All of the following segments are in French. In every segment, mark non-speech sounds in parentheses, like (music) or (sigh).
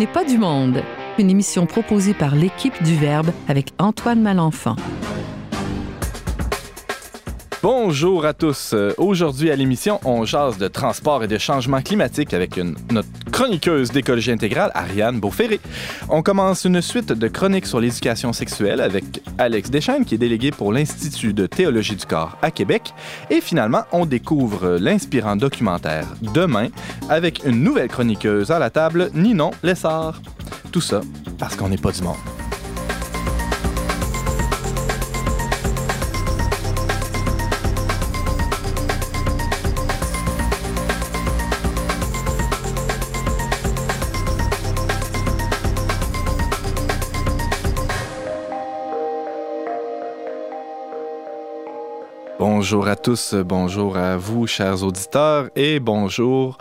n'est pas du monde, une émission proposée par l'équipe du Verbe avec Antoine Malenfant. Bonjour à tous. Euh, Aujourd'hui à l'émission, on jase de transport et de changement climatique avec une- notre chroniqueuse d'écologie intégrale, Ariane Beauferré. On commence une suite de chroniques sur l'éducation sexuelle avec Alex Deschaines, qui est délégué pour l'Institut de théologie du corps à Québec. Et finalement, on découvre l'inspirant documentaire Demain avec une nouvelle chroniqueuse à la table, Ninon Lessard. Tout ça parce qu'on n'est pas du monde. Bonjour à tous, bonjour à vous, chers auditeurs, et bonjour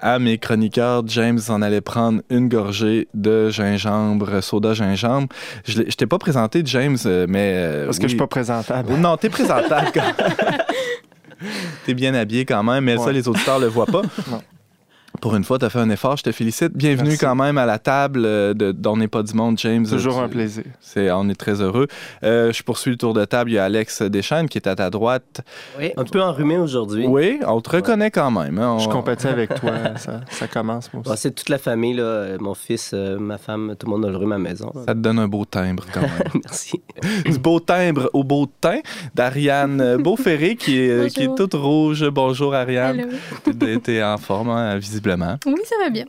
à mes chroniqueurs. James en allait prendre une gorgée de gingembre, soda gingembre. Je je t'ai pas présenté, James, euh, mais... euh, Parce que je suis pas présentable. Non, t'es présentable. quand- (laughs) t'es bien habillé quand même, mais ça, les auditeurs le voient pas. Non. Pour une fois, tu as fait un effort, je te félicite. Bienvenue Merci. quand même à la table euh, de d'On n'est pas du monde, James. Toujours Tu- un plaisir. c'est, on est très heureux. Euh, je poursuis le tour de table. Il y a Alex Deschaines qui est à ta droite. Oui, un peu enrhumé aujourd'hui. Oui, on te reconnaît quand même. hein. Je compatis avec toi. (laughs) Ça, ça commence, moi Bon, c'est toute la famille, là. Mon fils, euh, ma femme, tout le monde a le rhume à la maison. Ça te donne un beau timbre quand même. (laughs) Merci. du beau timbre au beau teint d'Ariane Beauferré qui est, (laughs) qui est Bonjour. toute rouge. Bonjour Ariane. T'es, t'es en forme, hein, visiblement. Oui, ça va bien.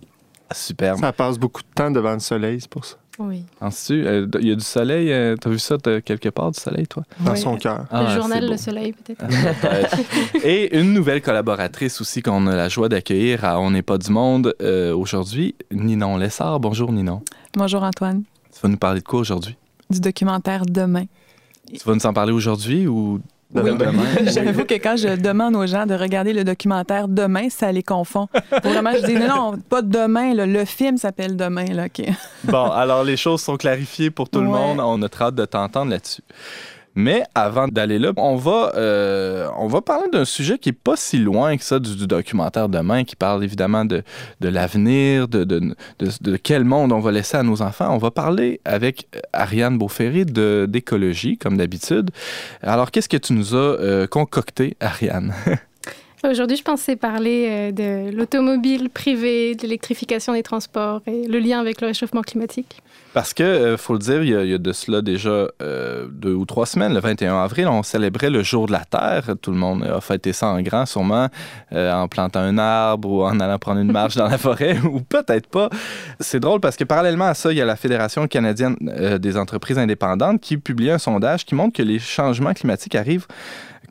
Super. Ça passe beaucoup de temps devant le soleil, c'est pour ça. Oui. Penses-tu, euh, il y a du soleil, euh, t'as vu ça quelque part du soleil, toi? Dans Oui. son cœur. Ah, le journal. Le Soleil, peut-être. (laughs) Peut-être. Et une nouvelle collaboratrice aussi qu'on a la joie d'accueillir à On n'est pas du monde euh, aujourd'hui, Ninon Lessard. Bonjour Ninon. Bonjour Antoine. Tu vas nous parler de quoi aujourd'hui? Du documentaire Demain. Tu vas nous en parler aujourd'hui ou Oui. demain? (laughs) J'avoue que quand je (laughs) demande aux gens de regarder le documentaire Demain, ça les confond. Pour Vraiment, je dis non, non, pas Demain. là, le film s'appelle Demain. Là, OK. Bon, alors les choses sont clarifiées pour tout le monde. On a très hâte de t'entendre là-dessus. Mais avant d'aller là, on va, euh, on va parler d'un sujet qui est pas si loin que ça du, du documentaire Demain, qui parle évidemment de, de l'avenir, de, de, quel monde on va laisser à nos enfants. On va parler avec Ariane Beauferré d'écologie, comme d'habitude. Alors, qu'est-ce que tu nous as euh, concocté, Ariane? (laughs) Aujourd'hui, je pensais parler euh, de l'automobile privée, de l'électrification des transports et le lien avec le réchauffement climatique. Parce que, euh, faut le dire, il y, a, de cela déjà euh, deux ou trois semaines, le 21 avril, on célébrait le jour de la Terre. Tout le monde a fêté ça en grand, sûrement, euh, en plantant un arbre ou en allant prendre une marche dans la forêt, (laughs) ou peut-être pas. C'est drôle parce que parallèlement à ça, il y a la Fédération canadienne des entreprises indépendantes qui publie un sondage qui montre que les changements climatiques arrivent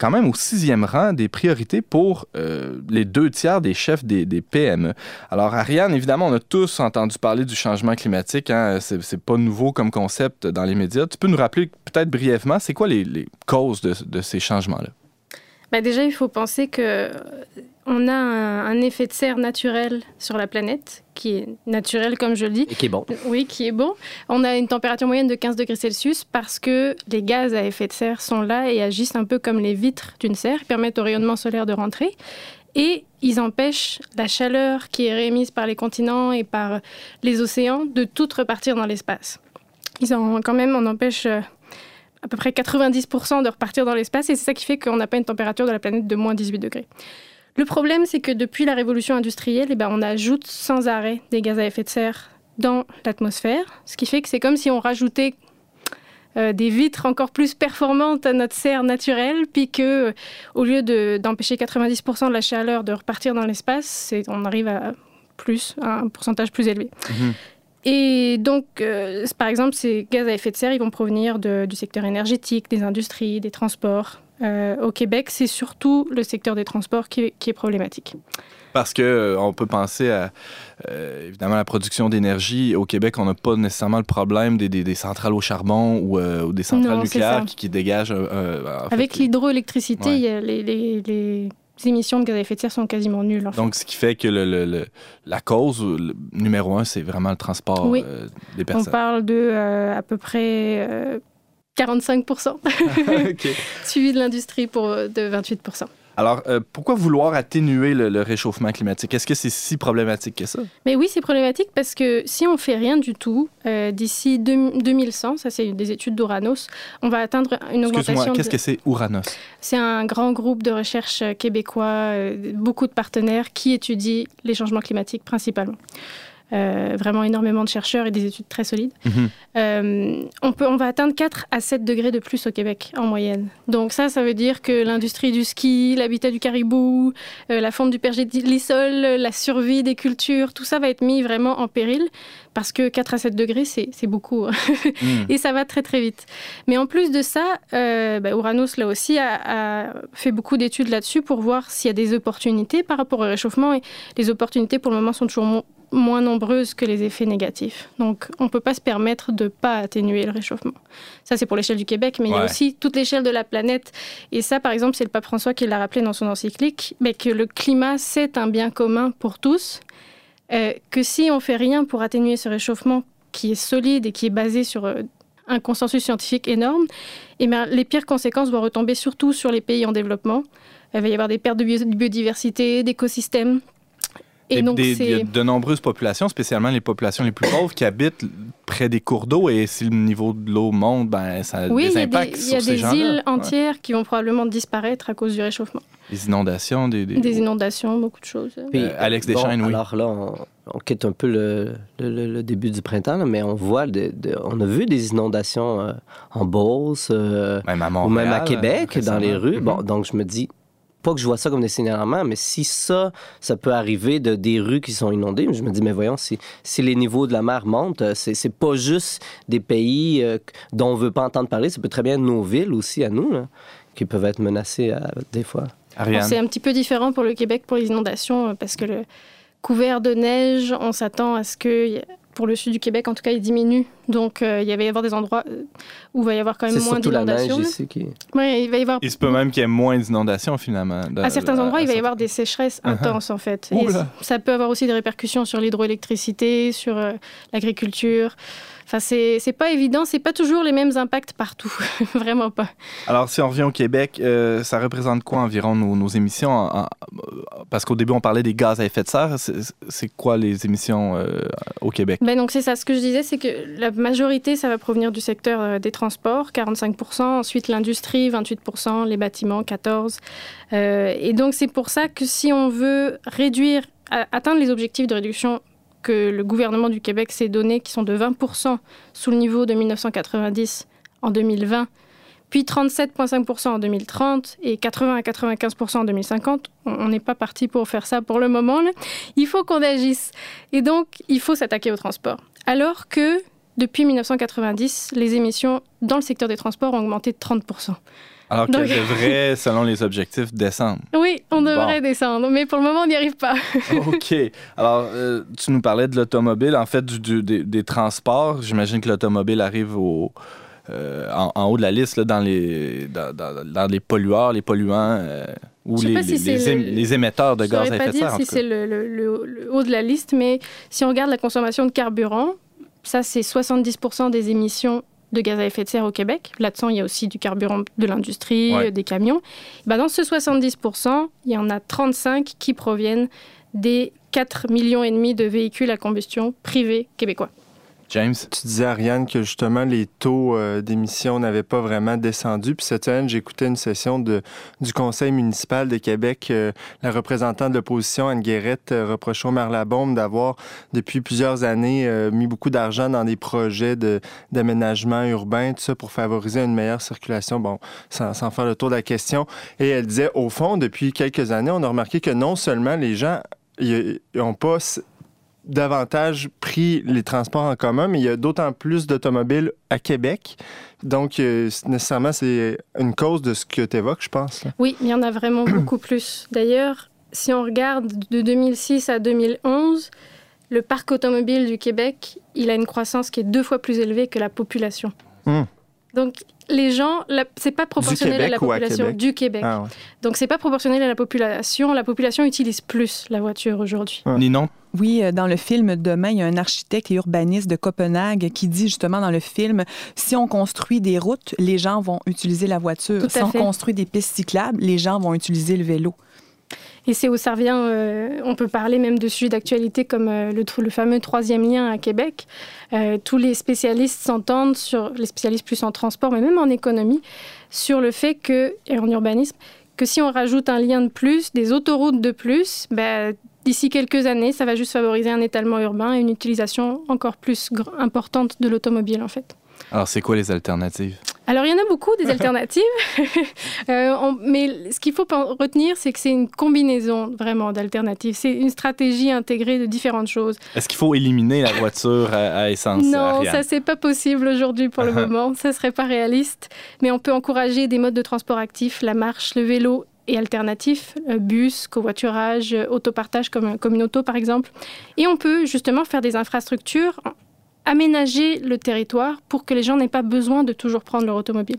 quand même au sixième rang des priorités pour euh, les deux tiers des chefs des, PME. Alors, Ariane, évidemment, on a tous entendu parler du changement climatique. Hein? C'est, pas nouveau comme concept dans les médias. Tu peux nous rappeler peut-être brièvement, c'est quoi les, causes de, ces changements-là? Bah, déjà, il faut penser que on a un, un effet de serre naturel sur la planète, qui est naturel, comme je le dis. Et qui est bon. Oui, qui est bon. On a une température moyenne de 15 degrés Celsius parce que les gaz à effet de serre sont là et agissent un peu comme les vitres d'une serre, permettent au rayonnement solaire de rentrer. Et ils empêchent la chaleur qui est réémise par les continents et par les océans de toute repartir dans l'espace. Ils en, quand même, on empêche euh, à peu près 90% de repartir dans l'espace et c'est ça qui fait qu'on n'a pas une température de la planète de moins 18 degrés. Le problème, c'est que depuis la révolution industrielle, eh ben, on ajoute sans arrêt des gaz à effet de serre dans l'atmosphère, ce qui fait que c'est comme si on rajoutait euh, des vitres encore plus performantes à notre serre naturelle, puis que euh, au lieu de- d'empêcher 90% de la chaleur de repartir dans l'espace, on arrive à plus, à un pourcentage plus élevé. Mhm. Et donc, euh, par exemple, ces gaz à effet de serre, ils vont provenir de- du secteur énergétique, des industries, des transports. Euh, au Québec, c'est surtout le secteur des transports qui est- qui est problématique. Parce que euh, on peut penser à euh, évidemment la production d'énergie. Au Québec, on n'a pas nécessairement le problème des, des- des centrales au charbon ou, euh, ou des centrales Non, nucléaires qui, qui dégagent. Avec l'hydroélectricité, Ouais. les, les- les émissions de gaz à effet de serre sont quasiment nulles. en fait. Donc, ce qui fait que le, le- le- la cause numéro un, c'est vraiment le transport Oui. des On personnes. parle de à peu près 45%, (laughs) OK. (laughs) suivi de l'industrie pour de 28%. Alors, euh, pourquoi vouloir atténuer le, le réchauffement climatique? Est-ce que c'est si problématique que ça? Mais oui, c'est problématique parce que si on fait rien du tout, euh, d'ici deux- 2100, ça c'est des études d'Uranos, on va atteindre une Excuse-moi, augmentation. qu'est-ce de- que c'est Uranus? C'est un grand groupe de recherche québécois, euh, beaucoup de partenaires qui étudient les changements climatiques principalement. Euh, vraiment énormément de chercheurs et des études très solides. Mhm. Euh, on, peut, on va atteindre 4 à 7 degrés de plus au Québec en moyenne. Donc ça, ça veut dire que l'industrie du ski, l'habitat du caribou, euh, la fonte du pergélisol, la survie des cultures, tout ça va être mis vraiment en péril parce que 4 à 7 degrés, c'est beaucoup. hein. (laughs) Hmm. Et ça va très très vite. Mais en plus de ça, bah, Uranus là aussi a, a fait beaucoup d'études là-dessus pour voir s'il y a des opportunités par rapport au réchauffement. Et les opportunités pour le moment sont toujours moins nombreuses que les effets négatifs. Donc on ne peut pas se permettre de ne pas atténuer le réchauffement. Ça c'est pour l'échelle du Québec, mais il y a aussi toute l'échelle de la planète. Et ça par exemple c'est le pape François qui l'a rappelé dans son encyclique, mais que le climat c'est un bien commun pour tous. Euh, que si on fait rien pour atténuer ce réchauffement qui est solide et qui est basé sur euh, un consensus scientifique énorme, et bien, les pires conséquences vont retomber surtout sur les pays en développement. Il va y avoir des pertes de bio- biodiversité, d'écosystèmes. Et donc, des- il y a c'est. de nombreuses populations, spécialement les populations les plus pauvres, qui habitent près des cours d'eau et si le niveau de l'eau monte, ben, ça a Oui, il des y a des, impacts il y sur a ces des îles Ouais. entières qui vont probablement disparaître à cause du réchauffement. Des inondations, des... des- Des inondations, beaucoup de choses. Puis, Euh, Alex Deschaines, oui. Alors là, on, on quitte un peu le, le- le- le début du printemps, là, mais on voit, de- de- on a vu des inondations euh, en Beauce, euh, Même à ou Montréal. même à Québec, dans les rues. Bon, donc je me dis, pas que je vois ça comme des signalements, mais si ça, ça peut arriver de des rues qui sont inondées, je me dis, mais voyons, si, si les niveaux de la mer montent, euh, c'est c'est pas juste des pays euh, dont on veut pas entendre parler, ça peut très bien être nos villes aussi à nous, là, qui peuvent être menacées à- des fois. C'est un petit peu différent pour le Québec pour les inondations euh, parce que le couvert de neige, on s'attend à ce que, pour le sud du Québec en tout cas, il diminue. Donc euh, il va y avoir des endroits euh, où il va y avoir quand même moins surtout la neige d'inondations. là. ici qui... Ouais, il va y avoir Il se peut même qu'il y ait moins d'inondations, finalement. dans- À certains endroits, il va y avoir des sécheresses Uh-huh. intenses, en fait. Et ça peut avoir aussi des répercussions sur l'hydroélectricité, sur euh, l'agriculture. Enfin, c'est c'est pas évident, c'est pas toujours les mêmes impacts partout. (laughs) Vraiment pas. Alors, si on revient au Québec, euh, ça représente quoi environ nos, nos émissions? en- en- parce qu'au début, on parlait des gaz à effet de serre. C'est c'est quoi les émissions euh, au Québec? Ben donc, c'est ça. Ce que je disais, c'est que la majorité, ça va provenir du secteur euh, des transports, 45% Ensuite, l'industrie, 28% les bâtiments, 14 Euh, Et donc, c'est pour ça que si on veut réduire, atteindre les objectifs de réduction que le gouvernement du Québec s'est donné, qui sont de 20% sous le niveau de 1990 en 2020, puis 37,5% en 2030 et 80 à 95% en 2050. On n'est pas parti pour faire ça pour le moment. Il faut qu'on agisse. Et donc, il faut s'attaquer au transport. Alors que depuis 1990, les émissions dans le secteur des transports ont augmenté de 30 Alors Donc- qu'elle devrait, selon les objectifs, descendre. Oui, on devrait descendre, mais pour le moment, on n'y arrive pas. (laughs) OK. Alors, euh, tu nous parlais de l'automobile, en fait, du, du- des, des transports. J'imagine que l'automobile arrive au, euh, en, en haut de la liste, là, dans, les, dans, dans- dans les pollueurs, les polluants, euh, ou Je sais les, pas si les, les le- ém- les émetteurs de Je gaz ne à effet pas de serre. dire en si tout cas. c'est le, le- le- le haut de la liste, mais si on regarde la consommation de carburant, ça, c'est 70% des émissions de gaz à effet de serre au Québec. Là-dedans, il y a aussi du carburant de l'industrie, Ouais. euh, des camions. Ben, dans ce 70% il y en a 35 qui proviennent des 4 millions et demi de véhicules à combustion privés québécois. James? Tu disais, Ariane, que justement, les taux euh, d'émission n'avaient pas vraiment descendu. Puis cette semaine, j'écoutais une session du Conseil municipal de Québec. Euh, la représentante de l'opposition, Anne Guérette, euh, reprochait au maire Labombe d'avoir, depuis plusieurs années, euh, mis beaucoup d'argent dans des projets d'aménagement urbain, tout ça pour favoriser une meilleure circulation. Bon, sans, faire le tour de la question. Et elle disait, au fond, depuis quelques années, on a remarqué que non seulement les gens n'ont pas davantage pris les transports en commun, mais il y a d'autant plus d'automobiles à Québec. Donc, euh, nécessairement, c'est une cause de ce que tu évoques, je pense. là. Oui, il y en a vraiment (clears throat) beaucoup plus. D'ailleurs, si on regarde de 2006 à 2011, le parc automobile du Québec, il a une croissance qui est deux fois plus élevée que la population. Hmm. Donc, les gens, la- c'est pas proportionnel à la population Québec? du Québec. Ah, ouais. Donc, c'est pas proportionnel à la population. La population utilise plus la voiture aujourd'hui. Ouais. Ninon, Oui, euh, dans le film Demain, il y a un architecte et urbaniste de Copenhague qui dit justement dans le film, si on construit des routes, les gens vont utiliser la voiture. Tout à si on fait. construit des pistes cyclables, les gens vont utiliser le vélo. Et c'est ça revient, euh, on peut parler même de sujets d'actualité comme euh, le, fameux troisième lien à Québec. Euh, tous les spécialistes s'entendent sur, les spécialistes plus en transport, mais même en économie, sur le fait que, et en urbanisme, que si on rajoute un lien de plus, des autoroutes de plus, ben, d'ici quelques années, ça va juste favoriser un étalement urbain et une utilisation encore plus importante de l'automobile en fait. Alors c'est quoi les alternatives? Alors, il y en a beaucoup des alternatives, (laughs) Euh, on- mais ce qu'il faut retenir, c'est que c'est une combinaison vraiment d'alternatives. C'est une stratégie intégrée de différentes choses. Est-ce qu'il faut éliminer la voiture à, à essence? non, Ariane? ça, c'est pas possible aujourd'hui pour le moment. Ça serait pas réaliste. Mais on peut encourager des modes de transport actifs, la marche, le vélo et alternatifs, euh, bus, covoiturage, euh, autopartage comme, comme une auto par exemple. Et on peut justement faire des infrastructures, aménager le territoire pour que les gens n'aient pas besoin de toujours prendre leur automobile.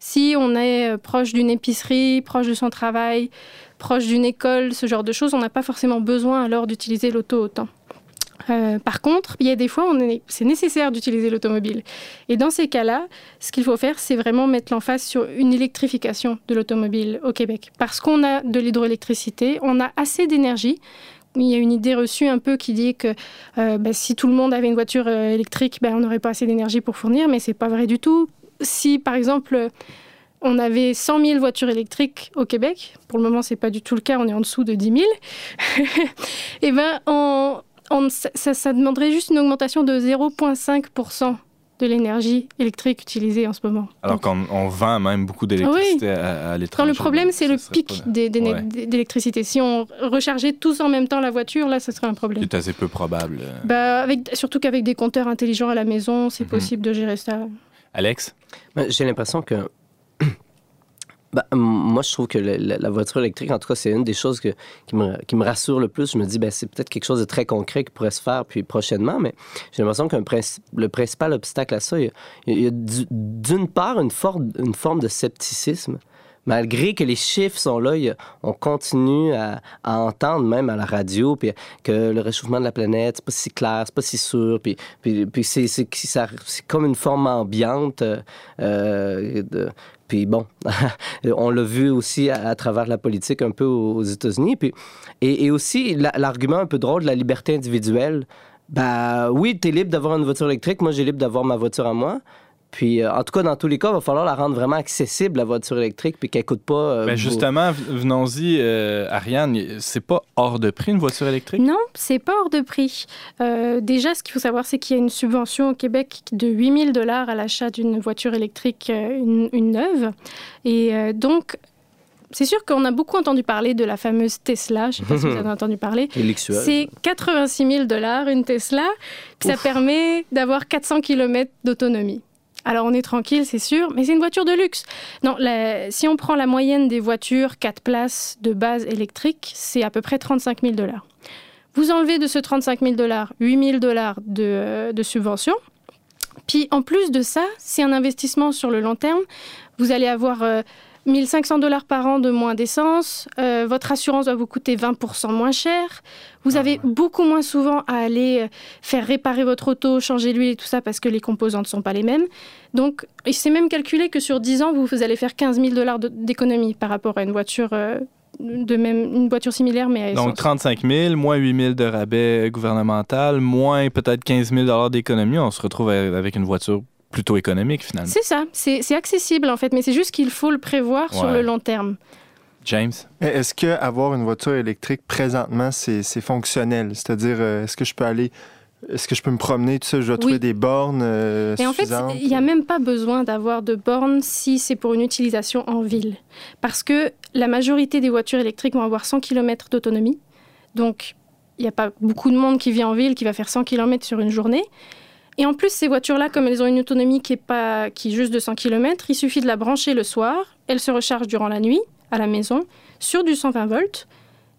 Si on est euh, proche d'une épicerie, proche de son travail, proche d'une école, ce genre de choses, on n'a pas forcément besoin alors d'utiliser l'auto autant. Euh, par contre, il y a des fois, est- c'est nécessaire d'utiliser l'automobile. Et dans ces cas-là, ce qu'il faut faire, c'est vraiment mettre l'emphase sur une électrification de l'automobile au Québec. Parce qu'on a de l'hydroélectricité, on a assez d'énergie. Il y a une idée reçue un peu qui dit que euh, ben, si tout le monde avait une voiture euh, électrique, ben, on n'aurait pas assez d'énergie pour fournir, mais c'est pas vrai du tout. Si, par exemple, on avait 100 000 voitures électriques au Québec, pour le moment, c'est pas du tout le cas, on est en dessous de 10 000, et ben, ça demanderait juste une augmentation de 0,5% de l'énergie électrique utilisée en ce moment. Alors qu'on on vend même beaucoup d'électricité à, à quand l'étranger. le problème, c'est ce le pic Ouais. d'électricité. Si on rechargeait tous en même temps la voiture, là, ce serait un problème. C'est assez peu probable. Bah, avec, surtout qu'avec des compteurs intelligents à la maison, c'est Mhm. possible de gérer ça. Alex? Ben, J'ai l'impression que. Ben, moi, je trouve que le- la, voiture électrique, en tout cas, c'est une des choses qui, me, rassure le plus. Je me dis, ben, c'est peut-être quelque chose de très concret qui pourrait se faire puis prochainement, mais j'ai l'impression que le principal obstacle à ça, il y a, d'une part une, forme de scepticisme. Malgré que les chiffres sont là, on continue à, entendre même à la radio puis que le réchauffement de la planète, c'est pas si clair, c'est pas si sûr, puis, c'est comme une forme ambiante. euh, euh, de- puis bon, (laughs) on l'a vu aussi à, travers la politique un peu aux, États-Unis. Puis, et, aussi la- l'argument un peu drôle de la liberté individuelle. Ben oui, tu es libre d'avoir une voiture électrique. Moi, j'ai libre d'avoir ma voiture à moi. Puis, euh, en tout cas, dans tous les cas, il va falloir la rendre vraiment accessible, la voiture électrique, puis qu'elle coûte pas. euh, Ben justement, venons-y, euh, Ariane, c'est pas hors de prix une voiture électrique? Non, c'est pas hors de prix. Euh, déjà, ce qu'il faut savoir, c'est qu'il y a une subvention au Québec de 8000 dollars à l'achat d'une voiture électrique, euh, une, une neuve. Et euh, donc, c'est sûr qu'on a beaucoup entendu parler de la fameuse Tesla. Je ne sais pas si vous (laughs) avez entendu parler. C'est 86 000 dollars une Tesla. Puis ça permet d'avoir 400 km d'autonomie. Alors on est tranquille, c'est sûr, mais c'est une voiture de luxe. Non, si on prend la moyenne des voitures 4 places de base électrique, c'est à peu près 35 000 dollars. Vous enlevez de ce 35 000 dollars 8 000 dollars de, euh, de subvention. Puis en plus de ça, c'est un investissement sur le long terme. Vous allez avoir euh, 1500 dollars par an de moins d'essence. Euh, votre assurance va vous coûter 20% moins cher. Vous avez beaucoup moins souvent à aller euh, faire réparer votre auto, changer l'huile et tout ça parce que les composantes ne sont pas les mêmes. Donc, il s'est même calculé que sur 10 ans, vous, vous allez faire 15 000 dollars d'économie par rapport à une voiture, euh, de même, une voiture similaire, mais à essence. Donc 35 000, moins 8 000 de rabais gouvernemental, moins peut-être 15 000 d'économie, on se retrouve avec une voiture plutôt économique finalement. C'est ça, c'est accessible en fait, mais c'est juste qu'il faut le prévoir sur le long terme. James? Est-ce que avoir une voiture électrique présentement, c'est c'est fonctionnel? C'est-à-dire, euh, est-ce que je peux aller, est-ce que je peux me promener, tout ça, je dois trouver des bornes euh, Et en fait, suffisantes? il n'y a même pas besoin d'avoir de bornes si c'est pour une utilisation en ville. Parce que la majorité des voitures électriques vont avoir 100 km d'autonomie. Donc, il n'y a pas beaucoup de monde qui vit en ville qui va faire 100 km sur une journée. Et en plus, ces voitures-là, comme elles ont une autonomie qui est, pas, qui juste de 100 km, il suffit de la brancher le soir, elle se recharge durant la nuit, à la maison, sur du 120 volts,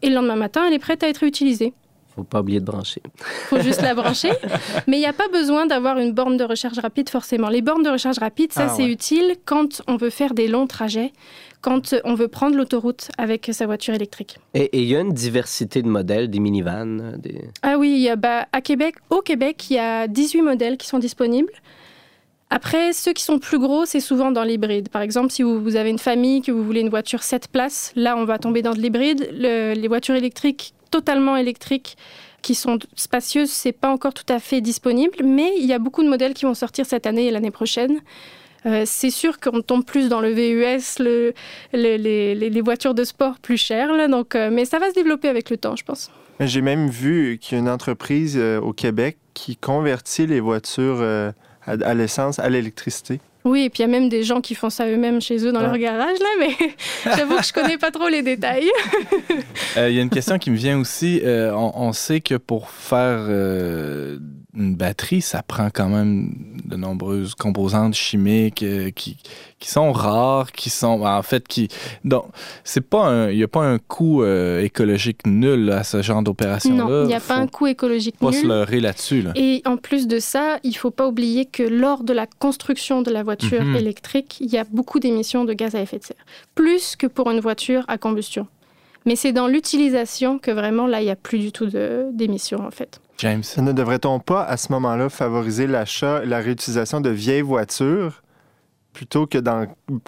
et le lendemain matin, elle est prête à être utilisée. Faut pas oublier de brancher. faut juste la brancher. (laughs) Mais il n'y a pas besoin d'avoir une borne de recharge rapide forcément. Les bornes de recharge rapide, ça Ah, c'est ouais. utile quand on veut faire des longs trajets, quand on veut prendre l'autoroute avec sa voiture électrique. Et il y a une diversité de modèles, des minivans, des... Ah oui, il y a, bah, à Québec, au Québec, il y a 18 modèles qui sont disponibles. Après, ceux qui sont plus gros, c'est souvent dans l'hybride. Par exemple, si vous, vous avez une famille, que vous voulez une voiture 7 places, là, on va tomber dans de l'hybride. Le- les voitures électriques, totalement électriques, qui sont spacieuses, c'est pas encore tout à fait disponible, mais il y a beaucoup de modèles qui vont sortir cette année et l'année prochaine. Euh, c'est sûr qu'on tombe plus dans le VUS, le- le- les, voitures de sport plus chères, donc, euh, mais ça va se développer avec le temps, je pense. J'ai même vu qu'il y a une entreprise euh, au Québec qui convertit les voitures à l'essence à l'électricité. Oui, et puis il y a même des gens qui font ça eux-mêmes chez eux dans Ouais. leur garage, là, mais (laughs) j'avoue que je connais pas trop les détails. Euh, Il y a une question qui me vient aussi. Euh, on, on sait que pour faire euh, une batterie, ça prend quand même de nombreuses composantes chimiques euh, qui, qui sont rares, qui sont en fait qui donc c'est pas il y a pas un coût euh, écologique nul à ce genre d'opération là. non, il n'y a pas un coût écologique pas se nul. leurrer là-dessus là. Et en plus de ça, il faut pas oublier que lors de la construction de la voiture Mhm. électrique, il y a beaucoup d'émissions de gaz à effet de serre, plus que pour une voiture à combustion. Mais c'est dans l'utilisation que vraiment là, il n'y a plus du tout d'émissions en fait. James. Ne devrait-on pas, à ce moment-là, favoriser l'achat et la réutilisation de vieilles voitures plutôt que d'en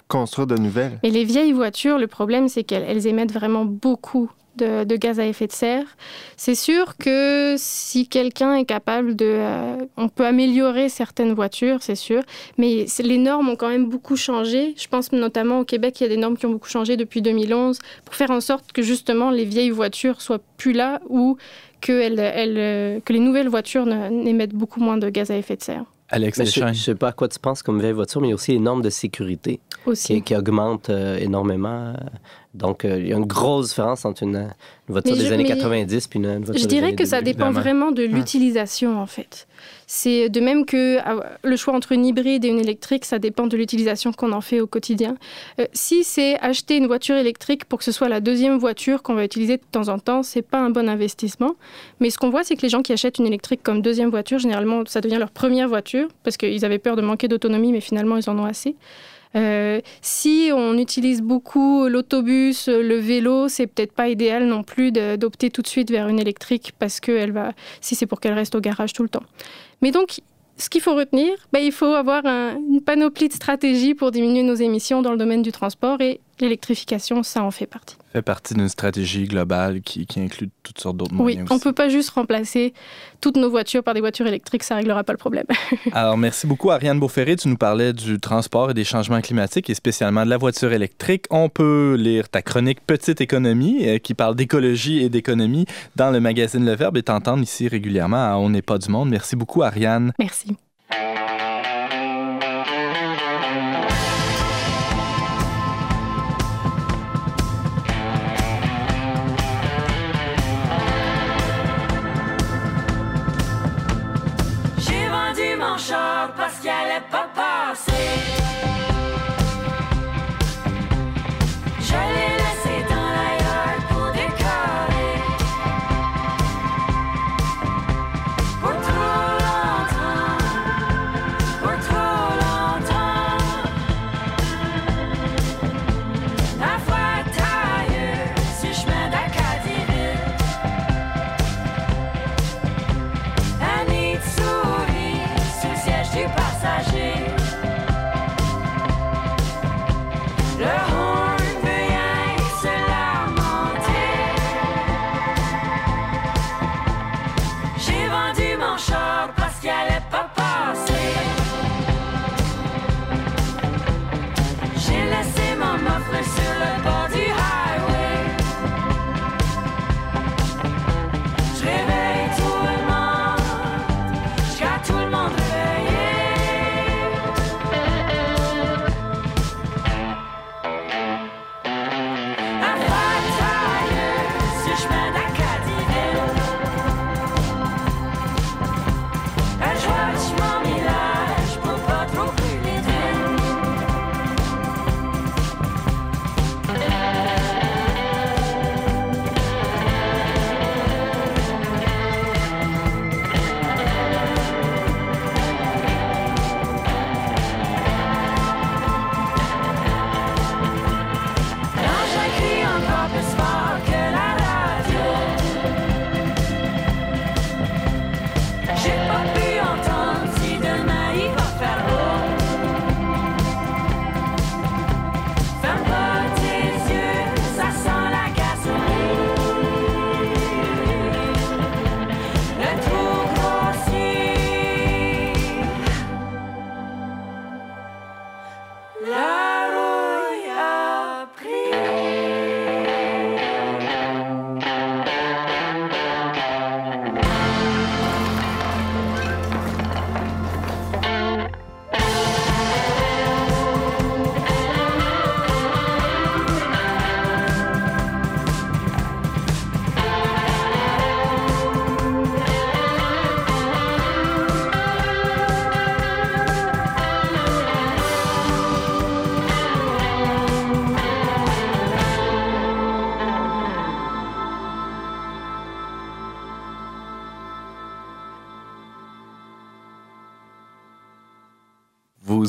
construire de nouvelles? Mais les vieilles voitures, le problème, c'est qu'elles elles émettent vraiment beaucoup de, de gaz à effet de serre. C'est sûr que si quelqu'un est capable de... euh, on peut améliorer certaines voitures, c'est sûr, mais les normes ont quand même beaucoup changé. Je pense notamment au Québec, il y a des normes qui ont beaucoup changé depuis 2011 pour faire en sorte que justement les vieilles voitures soient plus là ou que, elles- elles, euh, que les nouvelles voitures ne- n'émettent beaucoup moins de gaz à effet de serre Alex Mais je, je sais pas à quoi tu penses comme vieille voiture, mais il y a aussi les normes de sécurité aussi. qui, qui augmentent euh, énormément. Donc, euh, il y a une grosse différence entre une, une voiture des années mais 90 puis une, une voiture Je des dirais années que ça 2000. dépend évidemment. vraiment de l'utilisation, en fait. C'est de même que ah, le choix entre une hybride et une électrique, ça dépend de l'utilisation qu'on en fait au quotidien. Euh, si c'est acheter une voiture électrique pour que ce soit la deuxième voiture qu'on va utiliser de temps en temps, c'est pas un bon investissement. Mais ce qu'on voit, c'est que les gens qui achètent une électrique comme deuxième voiture, généralement, ça devient leur première voiture parce qu'ils avaient peur de manquer d'autonomie, mais finalement, ils en ont assez. Euh, si on utilise beaucoup l'autobus, le vélo, c'est peut-être pas idéal non plus d'opter tout de suite vers une électrique parce que si c'est pour qu'elle reste au garage tout le temps. Mais donc, ce qu'il faut retenir, ben, il faut avoir un- une panoplie de stratégies pour diminuer nos émissions dans le domaine du transport et l'électrification, ça en fait partie. fait partie d'une stratégie globale qui, qui inclut toutes sortes d'autres Oui, moyens on aussi. peut pas juste remplacer toutes nos voitures par des voitures électriques, ça réglera pas le problème. (laughs) Alors, merci beaucoup, Ariane Beauferré. Tu nous parlais du transport et des changements climatiques et spécialement de la voiture électrique. On peut lire ta chronique Petite économie euh, qui parle d'écologie et d'économie dans le magazine Le Verbe et t'entendre ici régulièrement à On n'est pas du monde. Merci beaucoup, Ariane. Merci.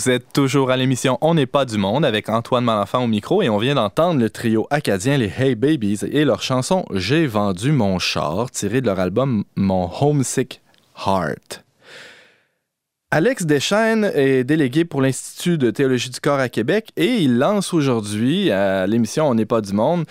Vous êtes toujours à l'émission On n'est pas du monde avec Antoine Malenfant au micro et on vient d'entendre le trio acadien les Hey Babies et leur chanson J'ai vendu mon char tirée de leur album Mon Homesick Heart. Alex Deschaines est délégué pour l'Institut de théologie du corps à Québec et il lance aujourd'hui à l'émission On n'est pas du monde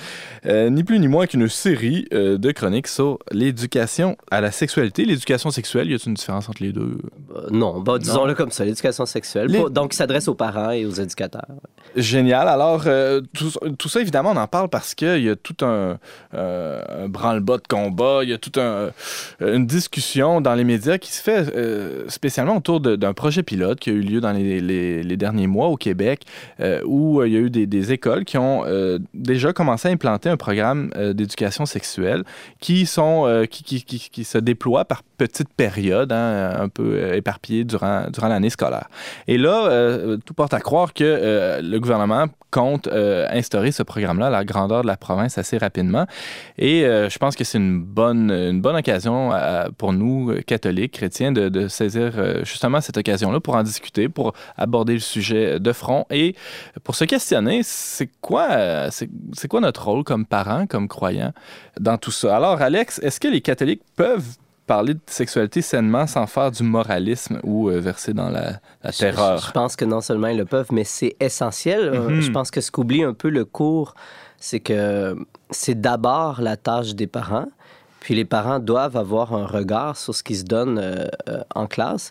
euh, ni plus ni moins qu'une série euh, de chroniques sur l'éducation à la sexualité. L'éducation sexuelle, y a une différence entre les deux? Euh, non, bah, disons-le comme ça, l'éducation sexuelle. Les- Pas- Donc, il s'adresse aux parents et aux éducateurs. Génial. Alors, tout, tout ça, évidemment, on en parle parce qu'il y a tout un, un branle-bas de combat, il y a toute un, une discussion dans les médias qui se fait spécialement autour de- d'un projet pilote qui a eu lieu dans les, derniers mois au Québec, euh, où euh, il y a eu des, écoles qui ont euh, déjà commencé à implanter un programme d'éducation sexuelle qui, sont, qui, qui, qui- se déploie par petites périodes, hein, un peu éparpillées durant, durant l'année scolaire. Et là, tout porte à croire que le gouvernement compte instaurer ce programme-là à la grandeur de la province assez rapidement. Et je pense que c'est une bonne, une bonne occasion pour nous, catholiques, chrétiens, de, saisir euh, justement cette occasion-là pour en discuter, pour aborder le sujet de front et pour se questionner, c'est quoi, c'est c'est quoi notre rôle comme parents, comme croyants dans tout ça? Alors, Alex, est-ce que les catholiques peuvent parler de sexualité sainement sans faire du moralisme ou euh, verser dans la, terreur? Je, je pense que non seulement ils le peuvent, mais c'est essentiel. Euh, Mhm. Je pense que ce qu'oublie un peu le cours, c'est que c'est d'abord la tâche des parents. Puis les parents doivent avoir un regard sur ce qui se donne euh, euh, en classe.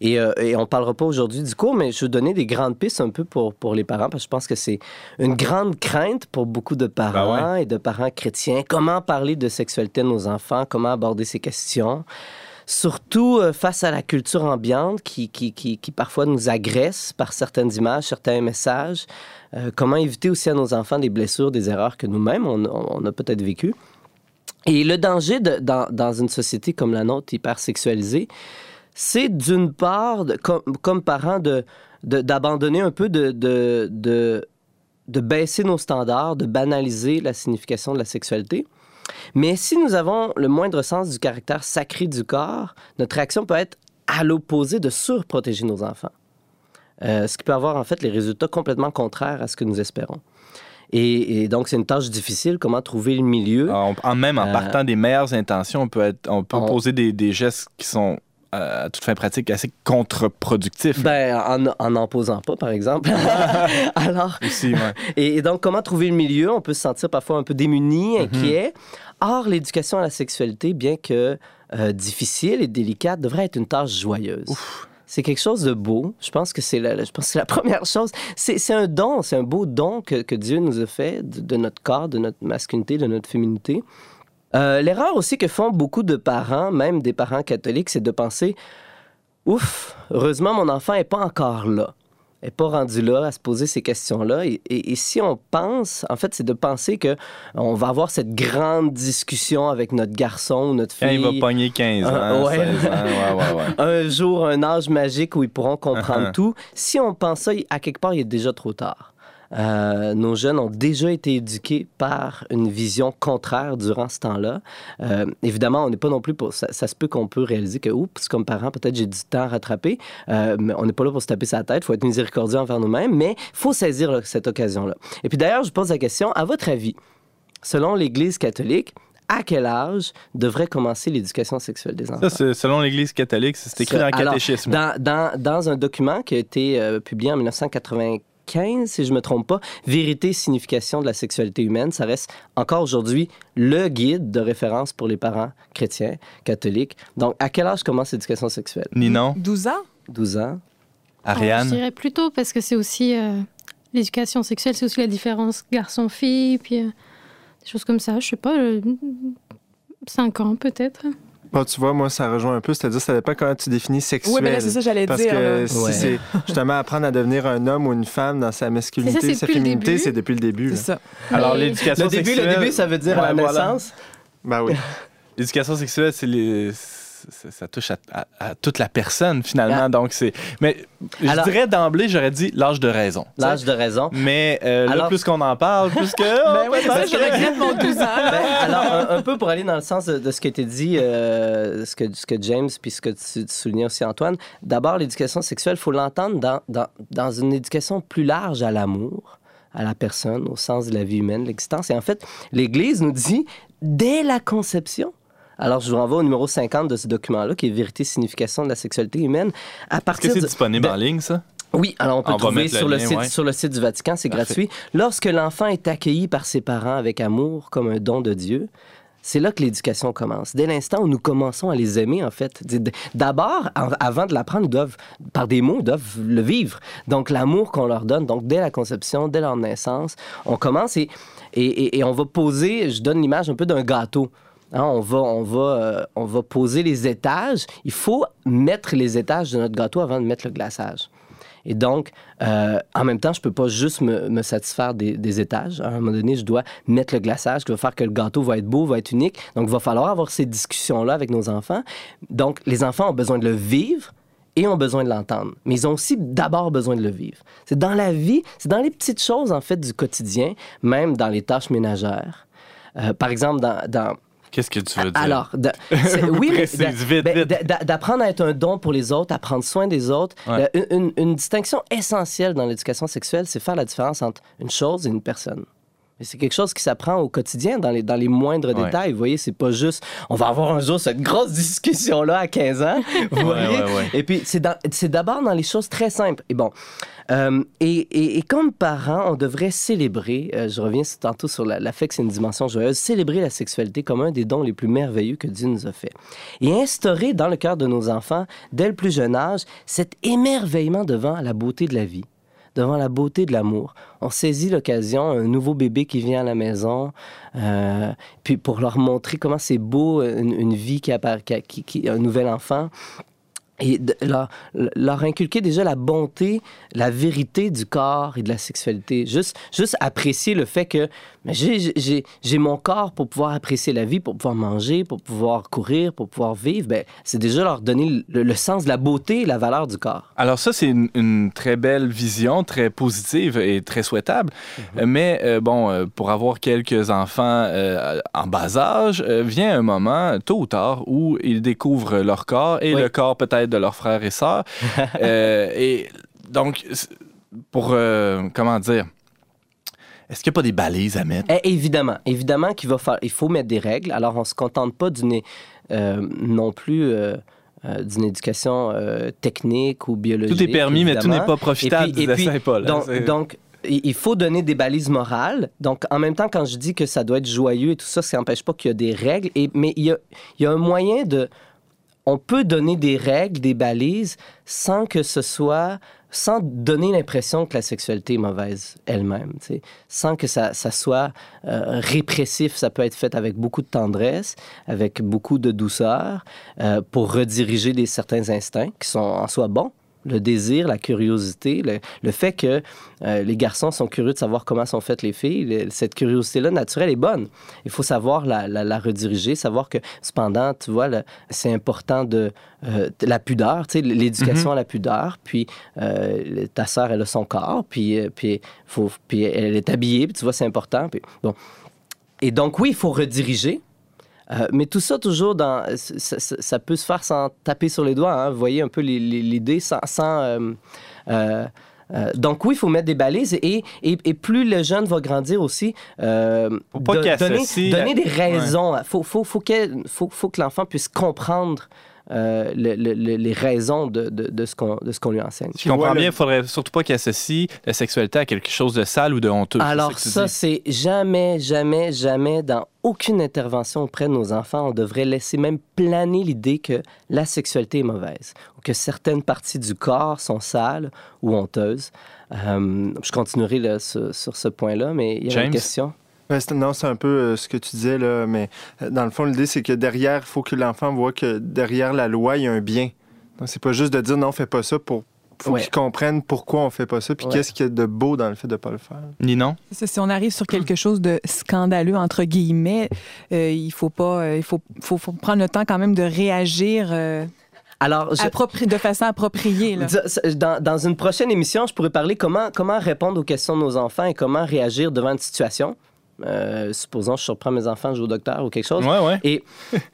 Et, euh, et on ne parlera pas aujourd'hui du cours, mais je vais donner des grandes pistes un peu pour, pour les parents, parce que je pense que c'est une grande crainte pour beaucoup de parents et de parents chrétiens. Comment parler de sexualité à nos enfants? Comment aborder ces questions? surtout face à la culture ambiante qui, qui, qui, qui parfois nous agresse par certaines images, certains messages. Euh, comment éviter aussi à nos enfants des blessures, des erreurs que nous-mêmes, on, on a peut-être vécues? Et le danger dans, dans une société comme la nôtre, hyper sexualisée, c'est d'une part, de- comme, parents, d'abandonner un peu de, baisser nos standards, de banaliser la signification de la sexualité. Mais si nous avons le moindre sens du caractère sacré du corps, notre réaction peut être à l'opposé de surprotéger nos enfants. Euh, ce qui peut avoir en fait les résultats complètement contraires à ce que nous espérons. Et, et donc, c'est une tâche difficile, comment trouver le milieu. En, en- même en Euh, partant des meilleures intentions, on peut, être, on peut on- poser des, des gestes qui sont, euh, à toute fin pratique, assez contre-productifs. Ben, en en n'en posant pas, par exemple. (laughs) Alors, Aussi, ouais. (laughs) Et, et donc, comment trouver le milieu? On peut se sentir parfois un peu démuni, inquiet. Or, l'éducation à la sexualité, bien que euh, difficile et délicate, devrait être une tâche joyeuse. C'est quelque chose de beau. Je pense que c'est la, je pense que la (laughs) première chose. C'est un don, c'est un beau don que, que Dieu nous a fait de, de notre corps, de notre masculinité, de notre féminité. Euh, L'erreur aussi que font beaucoup de parents, même des parents catholiques, c'est de penser Ouf, heureusement, mon enfant n'est pas encore là. N'est pas rendu là à se poser ces questions-là. Et, et- et si on pense, en fait, c'est de penser que on va avoir cette grande discussion avec notre garçon ou notre fille. il va pogner 15 ans, Ah, ouais. 16 ans, ouais, ouais, ouais. (laughs) un jour, un âge magique où ils pourront comprendre Uh-huh. tout. Si on pense ça, à quelque part, il est déjà trop tard. Euh, nos jeunes ont déjà été éduqués par une vision contraire durant ce temps-là. Euh, évidemment, on n'est pas non plus pour... Ça, ça se peut qu'on peut réaliser que, oups, comme parent, peut-être j'ai du temps à rattraper, Euh, mais on n'est pas là pour se taper sa tête, il faut être miséricordieux envers nous-mêmes, mais il faut saisir là, cette occasion-là. Et puis d'ailleurs, je pose la question, à votre avis, selon l'Église catholique, à quel âge devrait commencer l'éducation sexuelle des enfants? Ça, selon l'Église catholique, c'est écrit dans le alors, catéchisme. dans, dans- dans un document qui a été euh, publié en 1995, si je me trompe pas, Vérité et signification de la sexualité humaine, ça reste encore aujourd'hui le guide de référence pour les parents chrétiens, catholiques. Donc, à quel âge commence l'éducation sexuelle? Ninon, 12 ans? 12 ans? Je Ariane? dirais plutôt parce que c'est aussi euh, l'éducation sexuelle, c'est aussi la différence garçon-fille, puis euh, des choses comme ça. Je sais pas, 5 ans peut-être. Bon, tu vois, moi, ça rejoint un peu, c'est-à-dire ça dépend comment tu définis sexuel. Oui, mais là, c'est ça, j'allais Parce dire. que là. si Ouais. c'est justement apprendre à devenir un homme ou une femme dans sa masculinité, c'est sa depuis le féminité, début. c'est depuis le début. C'est ça. Alors, Mais- l'éducation Le début, sexuelle... le début, ça veut dire Ouais, la voilà. naissance? Ben oui. (laughs) L'éducation sexuelle, c'est les... ça touche à, à- à toute la personne, finalement. Ah. Donc, c'est. Mais je Alors- dirais d'emblée, j'aurais dit l'âge de raison. L'âge de raison. Mais euh, là, plus qu'on en parle, plus que. (laughs) Ben c'est ça, je regrette mon (laughs) 12 ans. Ben, alors, un, un peu pour aller dans le sens de, de ce qui était dit, euh, ce, que, ce que James, puis ce que tu, tu soulignais aussi, Antoine. D'abord, l'éducation sexuelle, il faut l'entendre dans, dans, dans une éducation plus large à l'amour, à la personne, au sens de la vie humaine, l'existence. Et en fait, l'Église nous dit, dès la conception, alors je vous renvoie au numéro 50 de ce document-là, qui est Vérité, signification de la sexualité humaine. À Est-ce que c'est de- disponible de- en ligne, ça? oui, alors on peut On trouver le sur le, lien, site, ouais. sur le site du Vatican, c'est Parfait. gratuit. Lorsque l'enfant est accueilli par ses parents avec amour comme un don de Dieu, c'est là que l'éducation commence. Dès l'instant où nous commençons à les aimer, en fait. D'abord, avant de l'apprendre, ils doivent, par des mots, ils doivent le vivre. Donc, l'amour qu'on leur donne, donc dès la conception, dès leur naissance, on commence et, et, et- et on va poser, je donne l'image un peu d'un gâteau. Hein, on, va, on, va, euh, on va poser les étages. Il faut mettre les étages de notre gâteau avant de mettre le glaçage. Et donc, euh, en même temps, je peux pas juste me, me satisfaire des, des étages. À un moment donné, je dois mettre le glaçage qui va faire que le gâteau va être beau, va être unique. Donc, il va falloir avoir ces discussions-là avec nos enfants. Donc, les enfants ont besoin de le vivre et ont besoin de l'entendre. Mais ils ont aussi d'abord besoin de le vivre. C'est dans la vie, c'est dans les petites choses, en fait, du quotidien, même dans les tâches ménagères. Euh, par exemple, dans, Qu'est-ce que tu veux dire? alors, de- (laughs) oui, ben, d'apprendre à être un don pour les autres, à prendre soin des autres. Ouais. Une, une distinction essentielle dans l'éducation sexuelle, c'est faire la différence entre une chose et une personne. Mais c'est quelque chose qui s'apprend au quotidien, dans les, dans les moindres Ouais. détails. Vous voyez, c'est pas juste, on va avoir un jour cette grosse discussion-là à 15 ans. (laughs) Vous voyez? ouais, ouais. Et puis, c'est d'abord dans les choses très simples. Et bon, euh, et, et- et comme parents, on devrait célébrer, euh, je reviens tantôt sur la, la c'est une dimension joyeuse, célébrer la sexualité comme un des dons les plus merveilleux que Dieu nous a fait. Et instaurer dans le cœur de nos enfants, dès le plus jeune âge, cet émerveillement devant la beauté de la vie devant la beauté de l'amour. On saisit l'occasion, un nouveau bébé qui vient à la maison, euh, puis pour leur montrer comment c'est beau une, vie qui apparaît, qui- qui- un nouvel enfant. Et de- leur, leur inculquer déjà la bonté, la vérité du corps et de la sexualité. Juste, juste apprécier le fait que j'ai- mon corps pour pouvoir apprécier la vie, pour pouvoir manger, pour pouvoir courir, pour pouvoir vivre. Ben, c'est déjà leur donner le, le sens de la beauté et la valeur du corps. Alors ça, c'est une, une très belle vision, très positive et très souhaitable. Mhm. Euh, Mais euh, bon, euh, pour avoir quelques enfants euh, en bas âge, euh, vient un moment, tôt ou tard, où ils découvrent leur corps et Oui. le corps peut-être de leurs frères et sœurs. (laughs) Euh, et donc, pour, euh, comment dire, est-ce qu'il n'y a pas des balises à mettre? Eh, évidemment, évidemment qu'il va falloir, il faut mettre des règles. Alors, on se contente pas d'une euh, non plus d'une éducation technique ou biologique. Tout est permis, mais tout n'est pas profitable, Et puis- et hein, Donc, il il faut donner des balises morales. Donc, en même temps, quand je dis que ça doit être joyeux et tout ça, ça n'empêche pas qu'il y a des règles. Et, mais il y a, il y a un moyen de... On peut donner des règles, des balises, sans que ce soit... Sans donner l'impression que la sexualité est mauvaise elle-même. Sans que ça, ça soit euh, répressif. Ça peut être fait avec beaucoup de tendresse, avec beaucoup de douceur, euh, pour rediriger des, certains instincts qui sont en soi bons le désir, la curiosité, le, le fait que euh, les garçons sont curieux de savoir comment sont faites les filles, le- cette curiosité-là naturelle est bonne. Il faut savoir la, la- la rediriger, savoir que cependant, tu vois, c'est important de, euh, de la pudeur, tu sais, l'éducation à la pudeur, puis euh, ta sœur, elle a son corps, puis, puis, faut, puis elle est habillée, puis tu vois, c'est important. Puis, bon. Et donc, oui, il faut rediriger, euh, mais tout ça, toujours, dans, ça, ça- ça peut se faire sans taper sur les doigts. hein. Vous voyez un peu l'idée, sans... sans, euh, euh, euh, donc oui, il faut mettre des balises et, et, et plus le jeune va grandir aussi, euh, Faut pas de- qu'il donner, associe donner la- des raisons. Il faut, faut, faut, qu'elle- faut, faut que l'enfant puisse comprendre euh, le- le- le- les raisons de, de, de ce qu'on de ce qu'on lui enseigne. Je comprends bien, il faudrait surtout pas qu'il associe la sexualité à quelque chose de sale ou de honteux. Alors ça, c'est jamais, jamais, jamais dans aucune intervention auprès de nos enfants, on devrait laisser même planer l'idée que la sexualité est mauvaise ou que certaines parties du corps sont sales ou honteuses. Euh, je continuerai là, sur, sur ce point-là, mais il y a James? une question. Ben, non, c'est un peu euh, ce que tu disais, là, mais euh, dans le fond, l'idée, c'est que derrière, il faut que l'enfant voit que derrière la loi, il y a un bien. Donc, c'est pas juste de dire non, fais pas ça pour faut Ouais. qu'ils comprennent pourquoi on fait pas ça, puis Ouais. qu'est-ce qu'il y a de beau dans le fait de pas le faire. Ni non? C'est ça, si on arrive sur quelque chose de scandaleux, entre guillemets, euh, il faut pas. il faut, faut, faut prendre le temps quand même de réagir euh, Alors, je- appropri- de façon appropriée. Là. Dans, dans une prochaine émission, je pourrais parler comment, comment répondre aux questions de nos enfants et comment réagir devant une situation. Euh, supposons je surprends mes enfants, je vais au docteur ou quelque chose. Ouais, ouais. Et,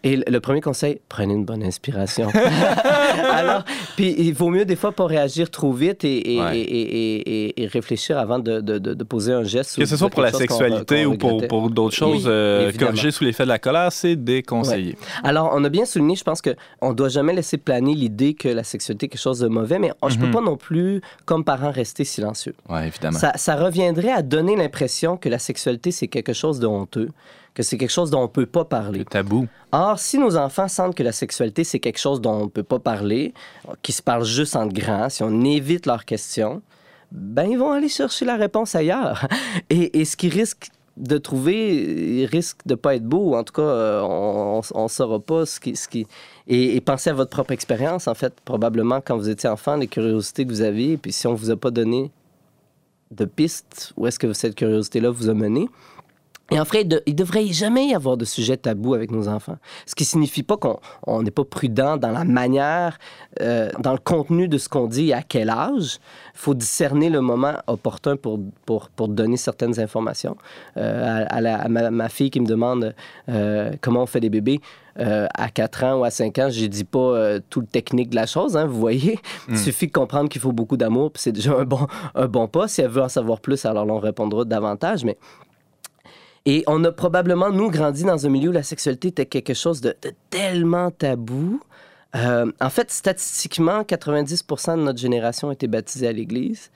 et le premier conseil, prenez une bonne inspiration. (laughs) Alors, puis il vaut mieux des fois pas réagir trop vite et, et, Ouais. et, et- et- et réfléchir avant de, de- de- de poser un geste. Que ce soit pour la sexualité ou pour, d'autres choses, Oui, euh, corriger sous l'effet de la colère, c'est déconseillé. Alors, on a bien souligné, je pense qu'on ne doit jamais laisser planer l'idée que la sexualité est quelque chose de mauvais, mais je ne peux Mhm. pas non plus, comme parent, rester silencieux. Évidemment. Ça, ça reviendrait à donner l'impression que la sexualité, c'est quelque chose de honteux, que c'est quelque chose dont on ne peut pas parler. Le tabou. Or, si nos enfants sentent que la sexualité, c'est quelque chose dont on ne peut pas parler, qui se parle juste entre grands, si on évite leurs questions, ben ils vont aller chercher la réponse ailleurs. (laughs) Et, et ce qu'ils risquent de trouver, ils risquent de pas être beau. En tout cas, euh, on ne saura pas ce qui... Ce qui... Et, et pensez à votre propre expérience, en fait, probablement quand vous étiez enfant, les curiosités que vous aviez, et puis si on vous a pas donné de pistes, où est-ce que cette curiosité-là vous a mené. Et en fait, de- il ne devrait jamais y avoir de sujet tabou avec nos enfants. Ce qui signifie pas qu'on on n'est pas prudent dans la manière, euh, dans le contenu de ce qu'on dit et à quel âge. Il faut discerner le moment opportun pour, pour, pour donner certaines informations. Euh, à, à la- à ma, ma fille qui me demande euh, comment on fait des bébés, euh, à 4 ans ou à 5 ans, je ne dis pas euh, tout le technique de la chose, hein, vous voyez. Il suffit de comprendre qu'il faut beaucoup d'amour, puis c'est déjà un bon, un bon pas. Si elle veut en savoir plus, alors on répondra davantage. Mais et on a probablement, nous, grandi dans un milieu où la sexualité était quelque chose de, tellement tabou. Euh, en fait, statistiquement, 90 de notre génération été baptisée à l'Église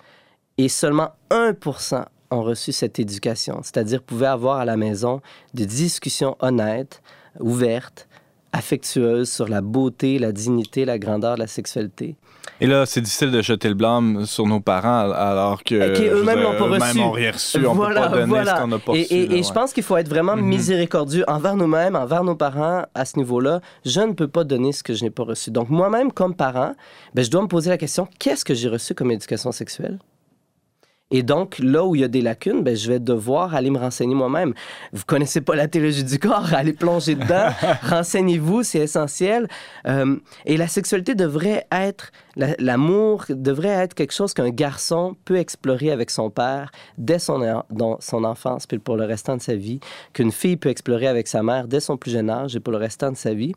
et seulement 1% ont reçu cette éducation, c'est-à-dire pouvaient avoir à la maison des discussions honnêtes, ouvertes, affectueuses sur la beauté, la dignité, la grandeur de la sexualité. Et là, c'est difficile de jeter le blâme sur nos parents alors que. Qui eux-mêmes l'ont pas reçu. On peut pas donner ce qu'on n'a pas et, reçu. et- là, et je pense qu'il faut être vraiment Mhm. miséricordieux envers nous-mêmes, envers nos parents à ce niveau-là. Je ne peux pas donner ce que je n'ai pas reçu. Donc moi-même, comme parent, ben, je dois me poser la question, qu'est-ce que j'ai reçu comme éducation sexuelle? Et donc, là où il y a des lacunes, ben, je vais devoir aller me renseigner moi-même. Vous connaissez pas la théologie du corps, (laughs) allez plonger dedans, (laughs) renseignez-vous, c'est essentiel. Euh, et la sexualité devrait être, l'amour devrait être quelque chose qu'un garçon peut explorer avec son père dès son, enfance, puis pour le restant de sa vie, qu'une fille peut explorer avec sa mère dès son plus jeune âge et pour le restant de sa vie.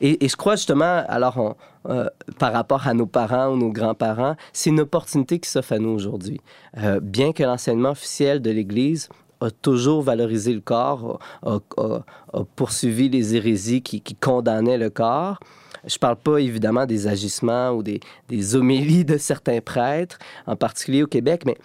Et, je crois justement, alors, euh, par rapport à nos parents ou nos grands-parents, c'est une opportunité qui s'offre à nous aujourd'hui. Euh, bien que l'enseignement officiel de l'Église a toujours valorisé le corps, a, poursuivi les hérésies qui condamnaient le corps. Je parle pas évidemment des agissements ou des, des homélies de certains prêtres, en particulier au Québec, mais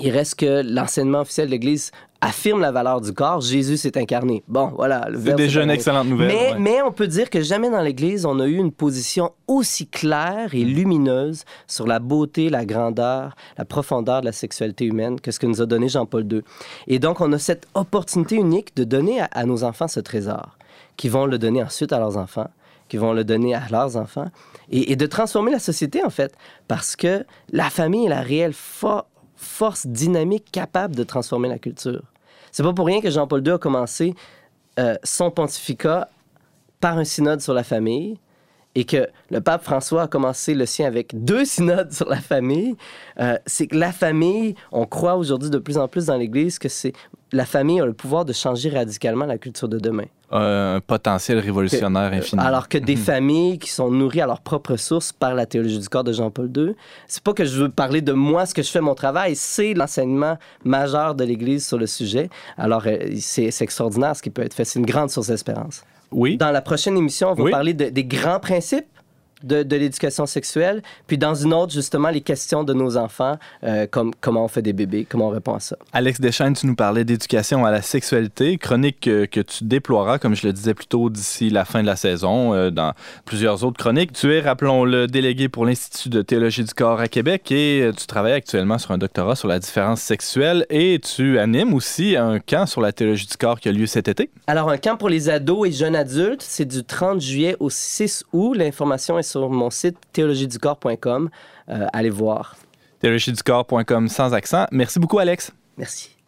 il reste que l'enseignement officiel de l'Église affirme la valeur du corps. Jésus s'est incarné. Bon, voilà. C'est déjà une excellente nouvelle. Mais, ouais. mais on peut dire que jamais dans l'Église, on a eu une position aussi claire Mm. et lumineuse sur la beauté, la grandeur, la profondeur de la sexualité humaine que ce que nous a donné Jean-Paul II. Et donc, on a cette opportunité unique de donner à, à nos enfants ce trésor, qui vont le donner ensuite à leurs enfants, qui vont le donner à leurs enfants, et, de transformer la société, en fait, parce que la famille est la réelle fo- force dynamique capable de transformer la culture. C'est pas pour rien que Jean-Paul II a commencé euh, son pontificat par un synode sur la famille et que le pape François a commencé le sien avec deux (laughs) synodes sur la famille, euh, c'est que la famille, on croit aujourd'hui de plus en plus dans l'Église que c'est la famille a le pouvoir de changer radicalement la culture de demain. Euh, un potentiel révolutionnaire infini. Alors que des Mhm. familles qui sont nourries à leur propre source par la théologie du corps de Jean-Paul II, c'est pas que je veux parler de moi, ce que je fais mon travail, c'est l'enseignement majeur de l'Église sur le sujet. Alors euh, c'est c'est extraordinaire ce qui peut être fait, c'est une grande source d'espérance. Oui. Dans la prochaine émission, on va Oui. parler de- des grands principes de, de l'éducation sexuelle, puis dans une autre, justement, les questions de nos enfants, euh, comme comment on fait des bébés, comment on répond à ça. Alex Deschaines, tu nous parlais d'éducation à la sexualité, chronique que, que tu déploieras, comme je le disais plus tôt, d'ici la fin de la saison, euh, dans plusieurs autres chroniques. Tu es, rappelons-le, délégué pour l'Institut de théologie du corps à Québec et euh, tu travailles actuellement sur un doctorat sur la différence sexuelle et tu animes aussi un camp sur la théologie du corps qui a lieu cet été. Alors, un camp pour les ados et jeunes adultes, c'est du 30 juillet au 6 août. L'information est sur mon site théologieducorps.com. Euh, allez voir. théologieducorps.com sans accent. Merci beaucoup, Alex. Merci.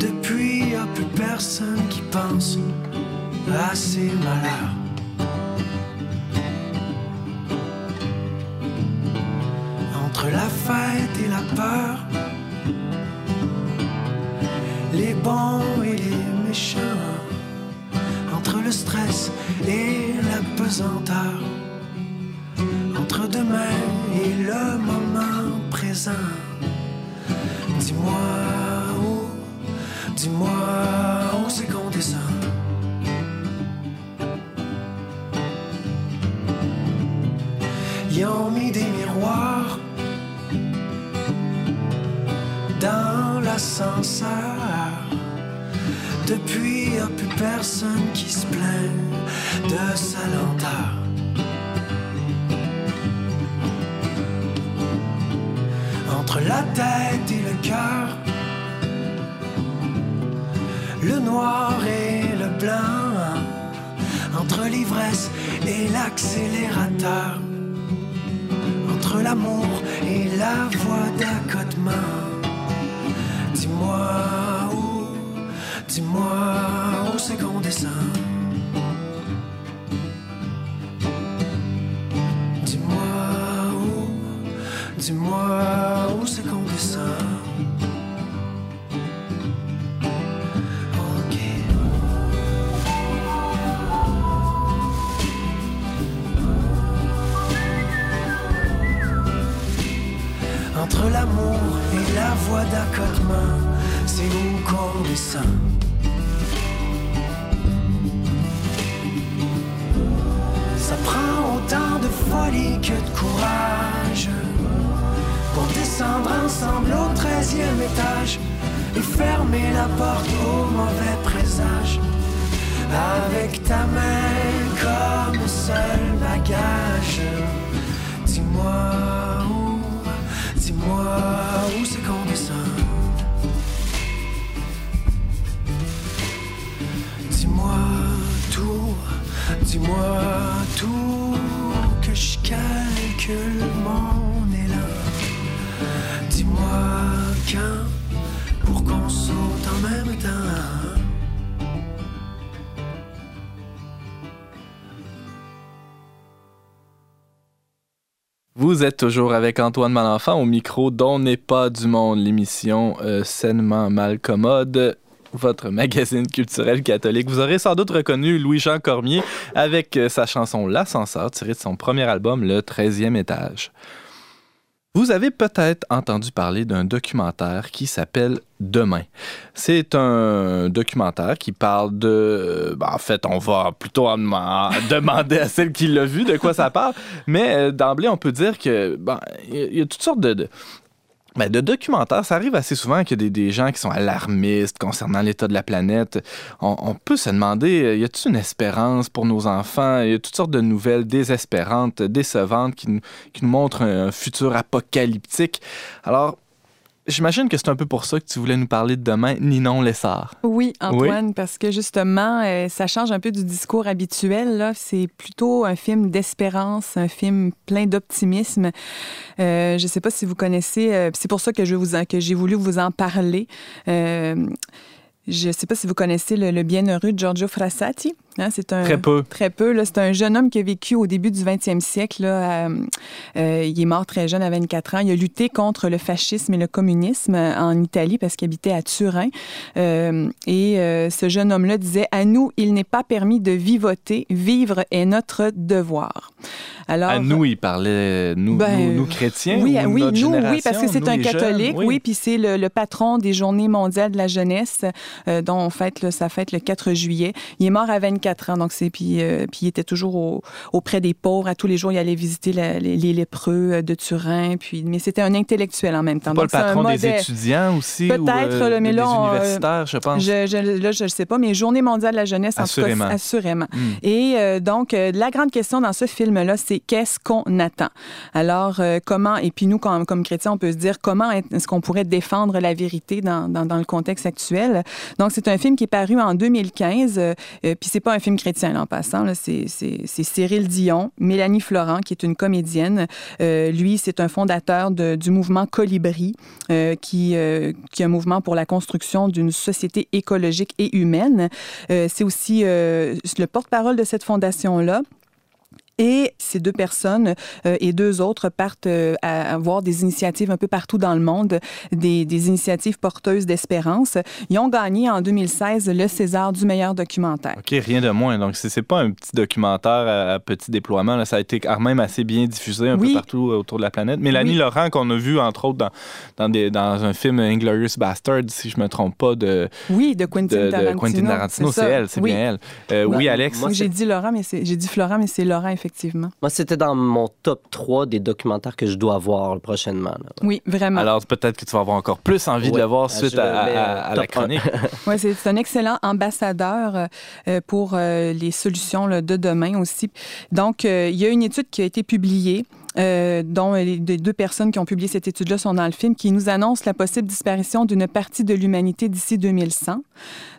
Depuis, y a plus personne qui pense à ses malheurs. Entre la fête et la peur, les bons et les méchants, entre le stress et la pesanteur entre demain et le moment présent. Dis-moi où, dis-moi où c'est qu'on descend. Ils ont mis des miroirs dans l'ascenseur. Depuis, y a plus personne qui se plaint de sa lenteur. L'ivresse et l'accélérateur, entre l'amour et la voie d'accotement. Dis-moi où, dis-moi où c'est qu'on descend. Dis-moi où, dis-moi dis-moi tout, que je calcule mon élan. Dis-moi quand, pour qu'on saute en même temps. Vous êtes toujours avec Antoine Malenfant au micro dont n'est pas du monde, l'émission euh, sainement mal commode. Votre magazine culturel catholique. Vous aurez sans doute reconnu Louis-Jean Cormier avec euh, sa chanson L'ascenseur, tirée de son premier album, Le 13e étage. Vous avez peut-être entendu parler d'un documentaire qui s'appelle Demain. C'est un documentaire qui parle de... ben, en fait, on va plutôt (laughs) demander à celle qui l'a vu de quoi ça parle, mais euh, d'emblée, on peut dire que ben, y, a- toutes sortes de ben, de documentaires, ça arrive assez souvent qu'il des, gens qui sont alarmistes concernant l'état de la planète. On, peut se demander, euh, y a-t-il une espérance pour nos enfants? Il y a toutes sortes de nouvelles désespérantes, décevantes qui nous, montrent un futur apocalyptique. Alors, j'imagine que c'est un peu pour ça que tu voulais nous parler de demain, Ninon Lessard. Oui, Antoine, parce que justement, euh, ça change un peu du discours habituel. Là. C'est plutôt un film d'espérance, un film plein d'optimisme. Euh, je ne sais pas si vous connaissez, euh, c'est pour ça que je vous en- que j'ai voulu vous en parler. Euh, je ne sais pas si vous connaissez le, le bienheureux Giorgio Frassati. Hein, c'est un, Très peu. Très peu. là. C'est un jeune homme qui a vécu au début du 20e siècle. Là, euh, euh, il est mort très jeune, à 24 ans. Il a lutté contre le fascisme et le communisme euh, en Italie parce qu'il habitait à Turin. Euh, et ce jeune homme-là disait À nous, il n'est pas permis de vivoter. Vivre est notre devoir. Alors, à nous, il parlait, nous, Ben, nous, nous chrétiens. oui, ou oui, nous, oui, parce que c'est un jeunes, catholique, oui, puis c'est le, le patron des Journées mondiales de la jeunesse, dont on fête, là, ça fête le 4 juillet. Il est mort à 24 24 ans. Donc, c'est, puis, euh, puis il était toujours au- auprès des pauvres. À tous les jours, il allait visiter la- les, les lépreux euh, de Turin. Puis, mais c'était un intellectuel en même temps. Pas le Donc, un patron des étudiants aussi? Peut-être, euh, mais des là, on, euh, universitaires, je pense? Je, je- là, je ne sais pas, mais Journée mondiale de la jeunesse, en Assurément. tout cas, assurément. Hmm. Et euh, donc, la grande question dans ce film-là, c'est qu'est-ce qu'on attend? Alors, comment, et puis nous, comme, comme chrétiens, on peut se dire comment est-ce qu'on pourrait défendre la vérité dans, dans, dans le contexte actuel? Donc, c'est un film qui est paru en 2015, euh, euh, puis c'est pas un film chrétien, en passant. C'est, Cyril Dion, Mélanie Florent, qui est une comédienne. Euh, lui, c'est un fondateur du mouvement Colibri, euh, qui, euh, qui est un mouvement pour la construction d'une société écologique et humaine. C'est aussi le porte-parole de cette fondation-là. Et ces deux personnes euh, et deux autres partent euh, à avoir des initiatives un peu partout dans le monde, des, des initiatives porteuses d'espérance. Ils ont gagné en 2016 le César du meilleur documentaire. OK, rien de moins. Donc, c'est pas un petit documentaire à, à petit déploiement. là. Ça a été quand même assez bien diffusé un Oui. peu partout euh, autour de la planète. Mélanie Oui. Laurent, qu'on a vu, entre autres, dans, dans, des, dans un film Inglorious Bastard, si je me trompe pas, de, Oui, de Quentin de, de Tarantino. Quentin Tarantino. C'est elle, c'est oui. bien elle. Euh, oui, Alex? moi, j'ai dit Laurent, mais c'est- j'ai dit Florent, mais c'est Laurent, effectivement. Moi, c'était dans mon top 3 des documentaires que je dois voir prochainement. là. Oui, vraiment. Alors, peut-être que tu vas avoir encore plus envie de le voir Ah, suite à, euh, à la chronique. (laughs) Oui, c'est un excellent ambassadeur euh, euh, pour euh, les solutions là, de demain aussi. Donc, euh, il y a une étude qui a été publiée. Euh, dont les les deux personnes qui ont publié cette étude-là sont dans le film, qui nous annonce la possible disparition d'une partie de l'humanité d'ici 2100.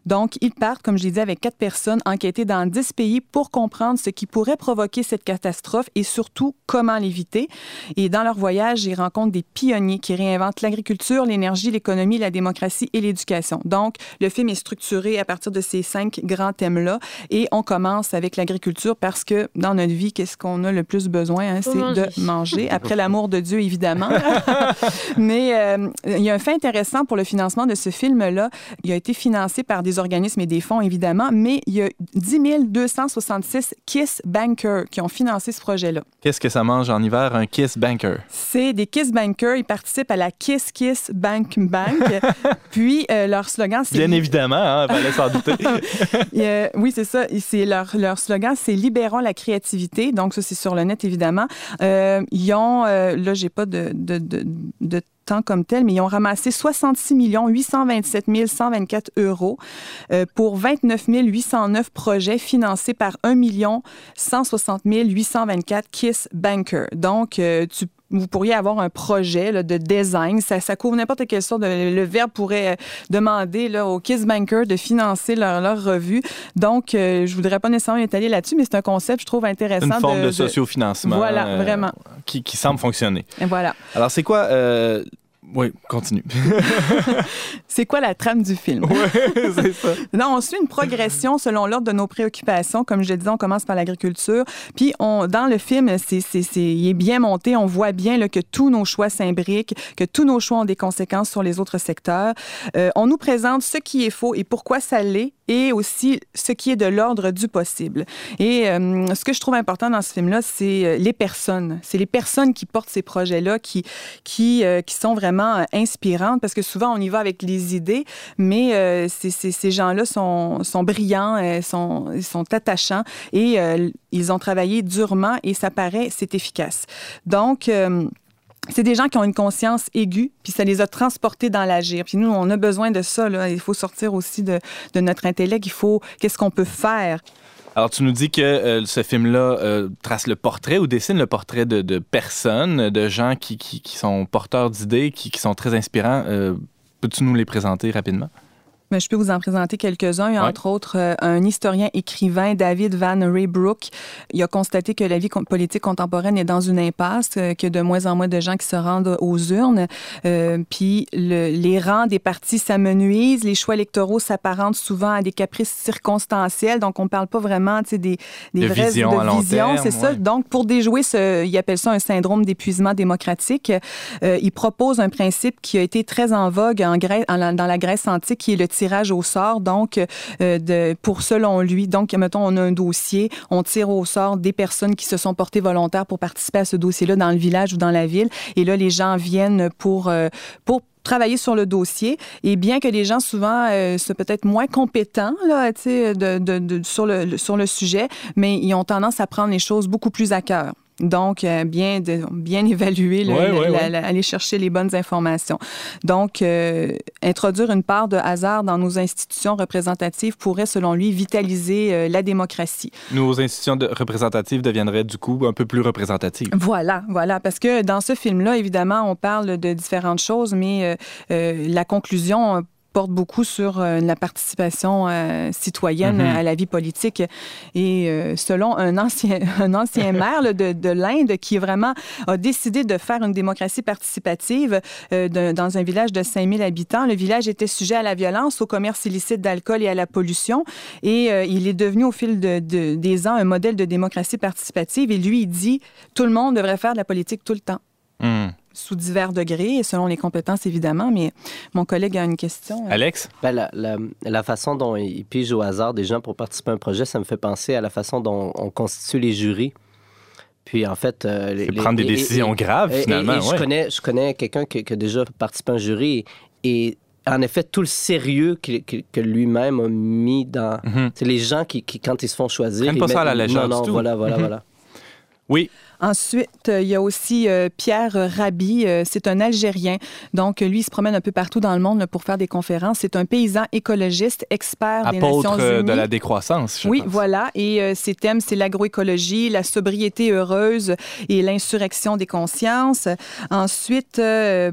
Donc, ils partent, comme je l'ai dit, avec quatre personnes enquêtées dans dix pays pour comprendre ce qui pourrait provoquer cette catastrophe et surtout comment l'éviter. Et dans leur voyage, ils rencontrent des pionniers qui réinventent l'agriculture, l'énergie, l'économie, la démocratie et l'éducation. Donc, le film est structuré à partir de ces cinq grands thèmes-là et on commence avec l'agriculture parce que dans notre vie, qu'est-ce qu'on a le plus besoin? hein? C'est de (laughs) manger. Après l'amour de Dieu, évidemment. (laughs) Mais euh, il y a un fait intéressant pour le financement de ce film-là. Il a été financé par des organismes et des fonds, évidemment, mais il y a 10 266 Kiss Bankers qui ont financé ce projet-là. Qu'est-ce que ça mange en hiver, un Kiss Banker? C'est des Kiss Bankers. Ils participent à la Kiss Kiss Bank Bank. (laughs) Puis euh, leur slogan, c'est Bien évidemment, hein, fallait s'en douter. Euh, oui, c'est ça. Leur, leur slogan, c'est Libérons la créativité. Donc, ça, c'est sur le net, évidemment. Euh, ils ont, euh, là, j'ai pas de, de, de, de temps comme tel, mais ils ont ramassé 66 827 124 euros euh, pour 29 809 projets financés par 1 160 824 Kiss Banker. Donc, euh, tu vous pourriez avoir un projet là, de design. Ça, ça couvre n'importe quelle sorte de... Le verbe pourrait euh, demander là, aux Kiss Bankers de financer leur, leur revue. Donc, euh, je voudrais pas nécessairement étaler là-dessus, mais c'est un concept, je trouve, intéressant. Une forme de, de- sociofinancement. Voilà, euh, vraiment. Qui, qui semble fonctionner. Et voilà. Alors, c'est quoi... Oui, continue. (laughs) C'est quoi la trame du film? c'est ça. (laughs) Non, on suit une progression selon l'ordre de nos préoccupations. Comme je le disais, on commence par l'agriculture. Puis, on, dans le film, c'est, c'est, c'est- il est bien monté. On voit bien là, que tous nos choix s'imbriquent, que tous nos choix ont des conséquences sur les autres secteurs. Euh, on nous présente ce qui est faux et pourquoi ça l'est, et aussi ce qui est de l'ordre du possible. Et euh, ce que je trouve important dans ce film-là, c'est euh, les personnes. C'est les personnes qui portent ces projets-là, qui, qui, euh, qui sont vraiment euh, inspirantes, parce que souvent, on y va avec les idées, mais euh, ces gens-là sont, sont brillants, euh, sont, sont attachants, et euh, ils ont travaillé durement, et ça paraît, c'est efficace. Donc... c'est des gens qui ont une conscience aiguë, puis ça les a transportés dans l'agir. Puis nous, on a besoin de ça. Là. Il faut sortir aussi de, de notre intellect. Il faut, qu'est-ce qu'on peut faire? Alors, tu nous dis que euh, ce film-là euh, trace le portrait ou dessine le portrait de, personnes, de gens qui, sont porteurs d'idées, qui, qui sont très inspirants. Euh, Peux-tu nous les présenter rapidement? Mais je peux vous en présenter quelques-uns. Il y a Ouais. entre autres euh, un historien écrivain, David Van Raybrook. Il a constaté que la vie politique contemporaine est dans une impasse, qu'il y a de moins en moins de gens qui se rendent aux urnes. Euh, puis le- les rangs des partis s'amenuisent, les choix électoraux s'apparentent souvent à des caprices circonstanciels. Donc, on ne parle pas vraiment des, des De vraies vision à c'est ça. Donc, pour déjouer ce, il appelle ça un syndrome d'épuisement démocratique, euh, il propose un principe qui a été très en vogue en Grèce, en dans la Grèce antique, qui est le tirage au sort. Donc, euh, pour selon lui, donc, mettons, on a un dossier, on tire au sort des personnes qui se sont portées volontaires pour participer à ce dossier-là dans le village ou dans la ville. Et là, les gens viennent pour, euh, pour travaillé sur le dossier. Et bien que les gens souvent euh, soient peut-être moins compétents là, tu sais, de, de- de- sur, le, sur le sujet, mais ils ont tendance à prendre les choses beaucoup plus à cœur. Donc, euh, bien, de- bien (laughs) évaluer, le- Ouais, le- ouais, la- ouais. la- aller chercher les bonnes informations. Donc, euh, introduire une part de hasard dans nos institutions représentatives pourrait, selon lui, vitaliser euh, la démocratie. Nos institutions de- représentatives deviendraient du coup un peu plus représentatives. Voilà, voilà, parce que dans ce film-là, évidemment, on parle de différentes choses, mais la conclusion porte beaucoup sur euh, la participation euh, citoyenne Mhm. à la vie politique. Et euh, selon un ancien, (laughs) un ancien (laughs) maire là, de, de l'Inde qui vraiment a décidé de faire une démocratie participative de- dans un village de 5000 habitants, le village était sujet à la violence, au commerce illicite d'alcool et à la pollution. Et il est devenu au fil de- de- des ans un modèle de démocratie participative. Et lui, il dit, tout le monde devrait faire de la politique tout le temps Hmm. Sous divers degrés, et selon les compétences évidemment, mais mon collègue a une question. Alex? Ben, la, la- la façon dont ils pigent au hasard des gens pour participer à un projet, ça me fait penser à la façon dont on constitue les jurys. Puis en fait... euh, les- prendre des et- décisions et- graves, et- finalement. et je ouais. connais, je connais quelqu'un qui, qui a déjà participé à un jury et en effet, tout le sérieux que, que- que lui-même a mis dans... Mhm. C'est les gens qui, qui, quand ils se font choisir... Prennent ils pas ça à la mettent- légère Non, non, du tout. voilà, voilà, Mhm. voilà. Oui, Ensuite, euh, il y a aussi euh, Pierre Rabi, euh, c'est un Algérien. Donc, lui, il se promène un peu partout dans le monde pour faire des conférences. C'est un paysan écologiste, expert des apôtre Nations euh, Unies. de la décroissance, je Oui, pense. voilà. Et ses thèmes, c'est l'agroécologie, la sobriété heureuse et l'insurrection des consciences. Ensuite,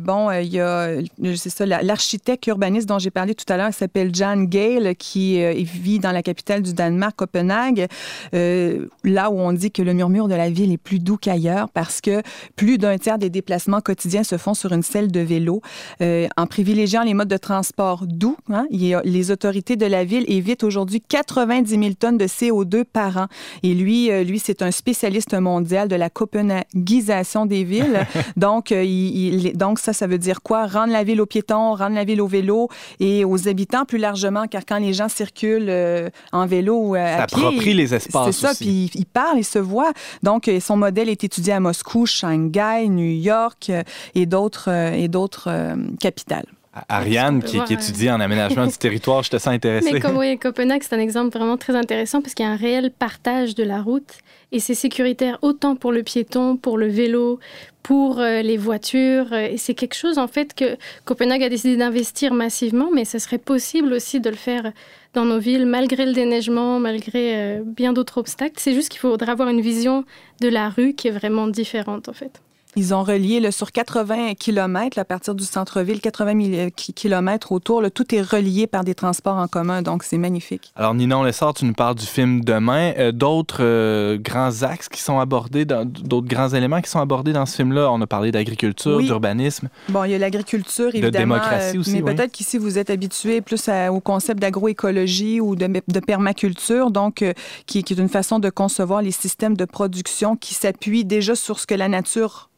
bon, il y a, c'est ça, la- l'architecte urbaniste dont j'ai parlé tout à l'heure, qui s'appelle Jan Gale, qui vit dans la capitale du Danemark, Copenhague, là où on dit que le murmure de la ville est plus doux qu'ailleurs parce que plus d'un tiers des déplacements quotidiens se font sur une selle de vélo. Euh, en privilégiant les modes de transport doux, hein, les autorités de la ville évitent aujourd'hui 90 000 tonnes de CO2 par an. Et lui, euh, lui c'est un spécialiste mondial de la copenhaguisation des villes. (laughs) donc, euh, il- il- donc, ça, ça veut dire quoi? Rendre la ville aux piétons, rendre la ville aux vélos et aux habitants plus largement, car quand les gens circulent euh, en vélo ou Ça à pied... approprie les espaces C'est ça, puis il, il parle, il se voit. Donc, son modèle est étudié à Moscou, Shanghai, New York euh, et d'autres euh, et d'autres euh, capitales. Ariane, qui, qui étudie en aménagement du territoire, je te sens intéressé. Mais comme oui, Copenhague, c'est un exemple vraiment très intéressant parce qu'il y a un réel partage de la route et c'est sécuritaire autant pour le piéton, pour le vélo, pour euh, les voitures. euh, c'est quelque chose en fait que Copenhague a décidé d'investir massivement, mais ce serait possible aussi de le faire dans nos villes malgré le déneigement, malgré euh, bien d'autres obstacles. C'est juste qu'il faudra avoir une vision de la rue qui est vraiment différente en fait. Ils ont relié là, sur 80 km à partir du centre-ville, 80 km autour. là, tout est relié par des transports en commun, donc c'est magnifique. Alors, Ninon Lessard, tu nous parles du film Demain. Euh, d'autres euh, grands axes qui sont abordés, dans- d'autres grands éléments qui sont abordés dans ce film-là? On a parlé d'agriculture, Oui. d'urbanisme. Bon, il y a l'agriculture, évidemment. démocratie euh, aussi, mais oui. peut-être qu'ici, vous êtes habitué plus à- au concept d'agroécologie ou de, de permaculture, donc euh, qui, qui est une façon de concevoir les systèmes de production qui s'appuient déjà sur ce que la nature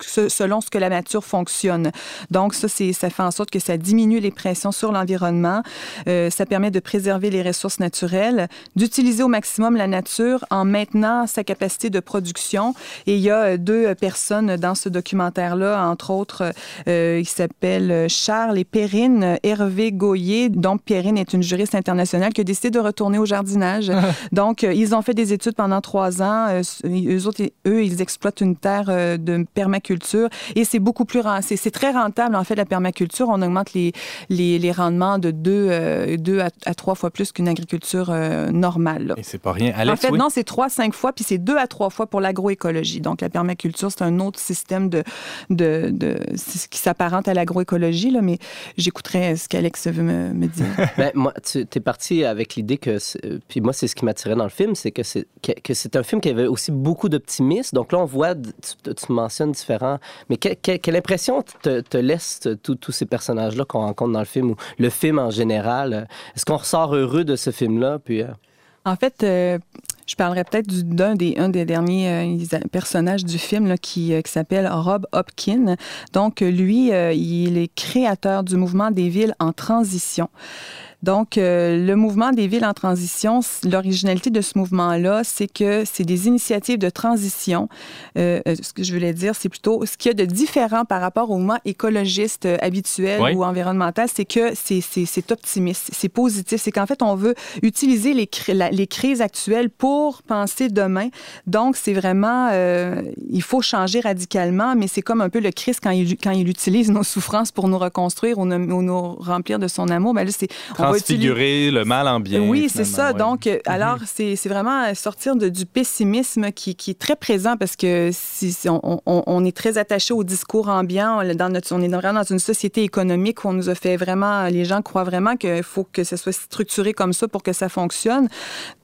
ce- selon ce que la nature fonctionne. Donc, ça, c'est, ça fait en sorte que ça diminue les pressions sur l'environnement. Euh, ça permet de préserver les ressources naturelles, d'utiliser au maximum la nature en maintenant sa capacité de production. Et il y a euh, deux euh, personnes dans ce documentaire-là, entre autres, euh, il s'appelle Charles et Perrine euh, Hervé Goyer. Donc, Perrine est une juriste internationale qui a décidé de retourner au jardinage. Donc, euh, ils ont fait des études pendant trois ans. Euh, eux autres, eux, ils exploitent une terre euh, de permaculture et c'est beaucoup plus c'est c'est très rentable en fait la permaculture. On augmente les les, les rendements de deux euh, deux à, à trois fois plus qu'une agriculture euh, normale. là. Et c'est pas rien. Alex, en fait, oui? non, c'est trois, cinq fois, puis c'est deux à trois fois pour l'agroécologie. Donc, la permaculture, c'est un autre système de, de, de ce qui s'apparente à l'agroécologie, là, mais j'écouterai ce qu'Alex veut me, me dire. (laughs) Ben, moi, tu es parti avec l'idée que. Puis moi, c'est ce qui m'attirait dans le film, c'est que c'est que, que c'est un film qui avait aussi beaucoup d'optimisme. Donc là, on voit, tu, tu mentionnes différents. Mais que- que- quelle impression te, te laisse tous tous ces personnages-là qu'on rencontre dans le film ou le film en général? Est-ce qu'on ressort heureux de ce film-là? Puis. euh, En fait, euh, je parlerai peut-être du- d'un des, derniers euh, personnages du film qui, euh, qui s'appelle Rob Hopkins. Donc, lui, euh, il est créateur du mouvement des villes en transition. Donc, euh, le mouvement des villes en transition, l'originalité de ce mouvement-là, c'est que c'est des initiatives de transition. Euh, euh, ce que je voulais dire, c'est plutôt ce qu'il y a de différent par rapport au mouvement écologiste euh, habituel Oui. ou environnemental, c'est que c'est- optimiste, c'est positif. C'est qu'en fait, on veut utiliser les, cri- la- les crises actuelles pour penser demain. Donc, c'est vraiment, euh, il faut changer radicalement, mais c'est comme un peu le Christ quand il, quand il utilise nos souffrances pour nous reconstruire ou nous, ou nous remplir de son amour. Ben là, c'est, on Transfigurer le mal en bien. oui, c'est ça. ouais. Donc, euh, alors, c'est c'est vraiment sortir de, du pessimisme qui, qui est très présent parce que si, si on, on- on est très attaché au discours ambiant. On, dans notre, on est vraiment dans une société économique où on nous a fait vraiment, les gens croient vraiment qu'il faut que ça soit structuré comme ça pour que ça fonctionne.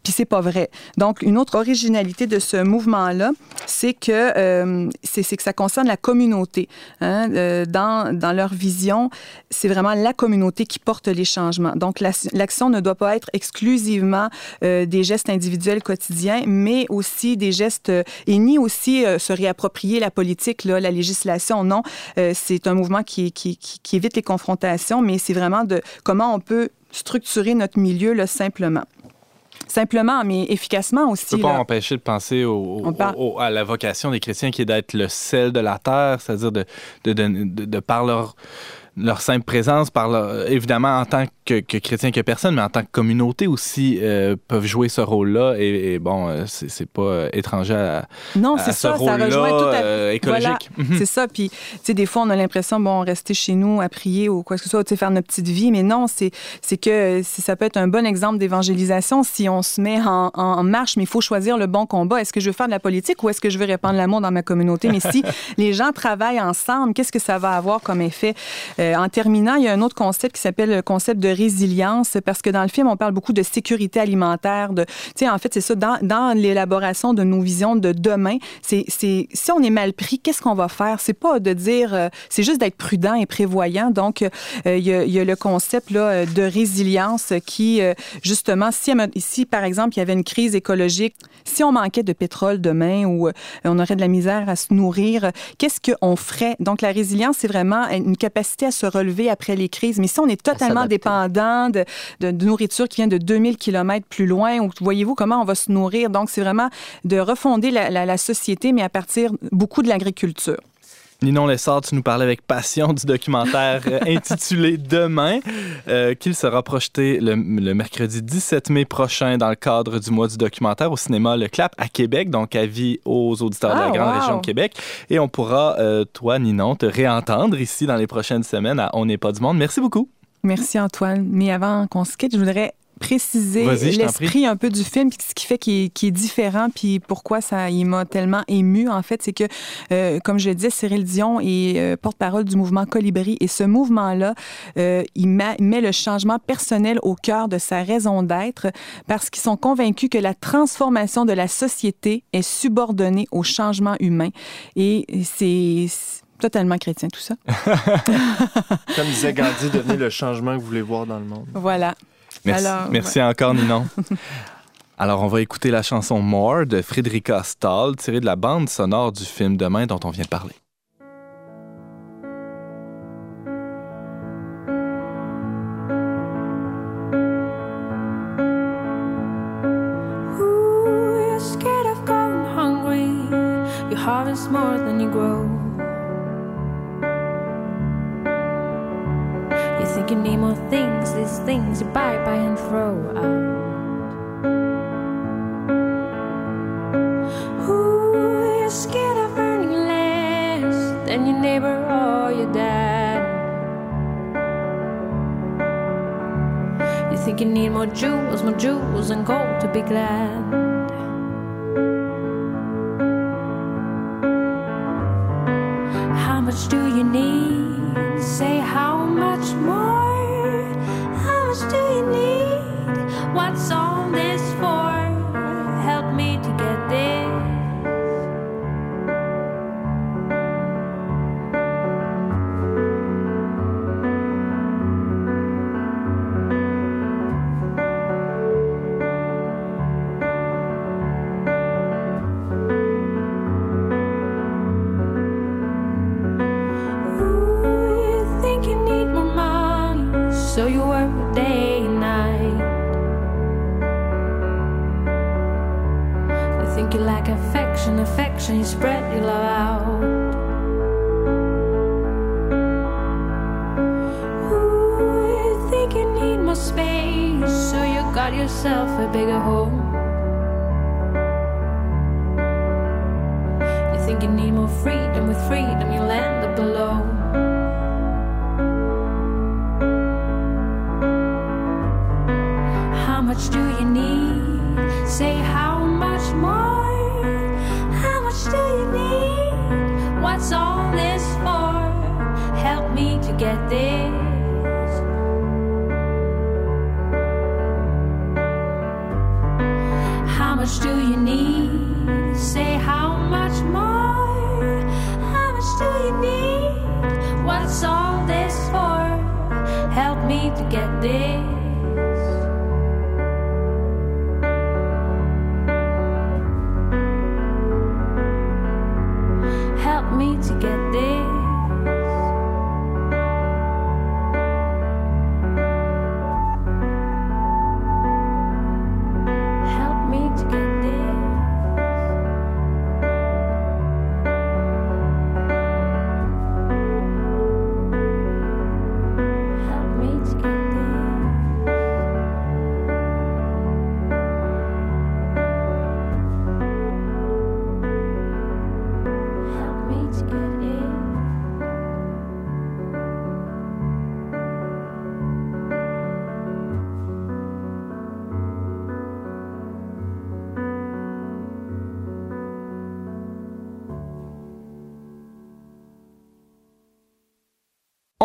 Puis c'est pas vrai. Donc, une autre originalité de ce mouvement-là, c'est que, euh, c'est que ça concerne la communauté. hein. Euh, dans, dans leur vision, c'est vraiment la communauté qui porte les changements. Donc, la- l'action ne doit pas être exclusivement euh, des gestes individuels quotidiens, mais aussi des gestes, euh, et ni aussi euh, se réapproprier la politique, là, la législation. Non, Euh, c'est un mouvement qui, qui, qui, qui évite les confrontations, mais c'est vraiment de comment on peut structurer notre milieu là, simplement. Simplement, mais efficacement aussi. On peut pas là. empêcher de penser au- On au- parle- au- à la vocation des chrétiens qui est d'être le sel de la terre, c'est-à-dire de, de, de, de- de par leur, leur simple présence, par leur- évidemment en tant que, que chrétien que personne, mais en tant que communauté aussi, euh, peuvent jouer ce rôle-là. Et, et bon, euh, c'est pas euh, étranger à, Non, à c'est ce ça, ça rejoint tout à euh, écologique. Mhm. C'est ça. Puis, tu sais, des fois, on a l'impression, bon, rester chez nous à prier ou quoi que ce soit, tu sais, faire notre petite vie. Mais non, c'est c'est que ça peut être un bon exemple d'évangélisation si on se met en, en marche, mais il faut choisir le bon combat. Est-ce que je veux faire de la politique ou est-ce que je veux répandre l'amour dans ma communauté? Mais si (laughs) les gens travaillent ensemble, qu'est-ce que ça va avoir comme effet? Euh, en terminant, il y a un autre concept qui s'appelle le concept de résilience, parce que dans le film, on parle beaucoup de sécurité alimentaire, de, tu sais, en fait, c'est ça, dans, dans l'élaboration de nos visions de demain, c'est, c'est, si on est mal pris, qu'est-ce qu'on va faire? C'est pas de dire, euh, c'est juste d'être prudent et prévoyant. Donc, euh, il y, a, il y a le concept là, euh, de résilience qui, euh, justement, si, si, par exemple, il y avait une crise écologique, si on manquait de pétrole demain ou euh, on aurait de la misère à se nourrir, qu'est-ce qu'on ferait? Donc, la résilience, c'est vraiment une capacité à se relever après les crises. Mais si on est totalement s'adapter. De, de, de nourriture qui vient de 2000 km plus loin, ou voyez-vous comment on va se nourrir? Donc, c'est vraiment de refonder la, la- la société, mais à partir beaucoup de l'agriculture. Ninon Lessard, tu nous parlais avec passion du documentaire euh, intitulé (laughs) Demain, euh, qu'il sera projeté le, le mercredi 17 mai prochain dans le cadre du mois du documentaire au cinéma Le Clap à Québec, donc avis aux auditeurs de la Ah, grande wow. région de Québec. Et on pourra, euh, toi, Ninon, te réentendre ici dans les prochaines semaines à On n'est pas du monde. Merci beaucoup. Merci Antoine. Mais avant qu'on se quitte, je voudrais préciser l'esprit un peu du film, ce qui fait qu'il est, différent, puis pourquoi ça il m'a tellement ému, en fait, c'est que, euh, comme je le disais, Cyril Dion est euh, porte-parole du mouvement Colibri, et ce mouvement-là, euh, il met le changement personnel au cœur de sa raison d'être, parce qu'ils sont convaincus que la transformation de la société est subordonnée au changement humain. Et c'est totalement chrétien, tout ça. (laughs) Comme disait Gandhi, devenez le changement que vous voulez voir dans le monde. Voilà. Merci, Alors, Merci encore, Ninon. (laughs) Alors, on va écouter la chanson More de Friederika Stahl, tirée de la bande sonore du film Demain dont on vient de parler. Ooh, you're scared of going hungry. You harvest more than you grow. You think you need more things, these things you buy, buy and throw out. Ooh, you're scared of earning less than your neighbor or your dad. You think you need more jewels, more jewels and gold to be glad. How much do you need? Say how much more? How much do you need? What's all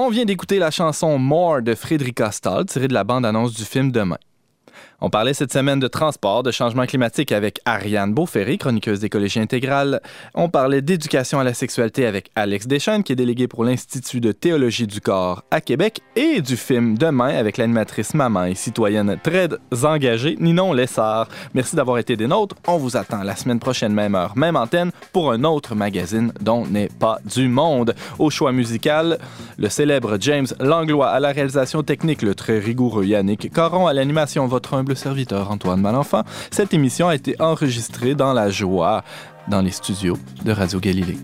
On vient d'écouter la chanson More de Frédéric Stahl, tirée de la bande-annonce du film Demain. On parlait cette semaine de transport, de changement climatique avec Ariane Beauferré, chroniqueuse d'écologie intégrale. On parlait d'éducation à la sexualité avec Alex Deschênes, qui est délégué pour l'Institut de théologie du corps à Québec, et du film Demain avec l'animatrice maman et citoyenne très engagée, Ninon Lessard. Merci d'avoir été des nôtres. On vous attend la semaine prochaine, même heure, même antenne, pour un autre magazine dont n'est pas du monde. Au choix musical, le célèbre James Langlois à la réalisation technique, le très rigoureux Yannick Caron à l'animation, humble serviteur Antoine Malenfant. Cette émission a été enregistrée dans la joie dans les studios de Radio Galilée.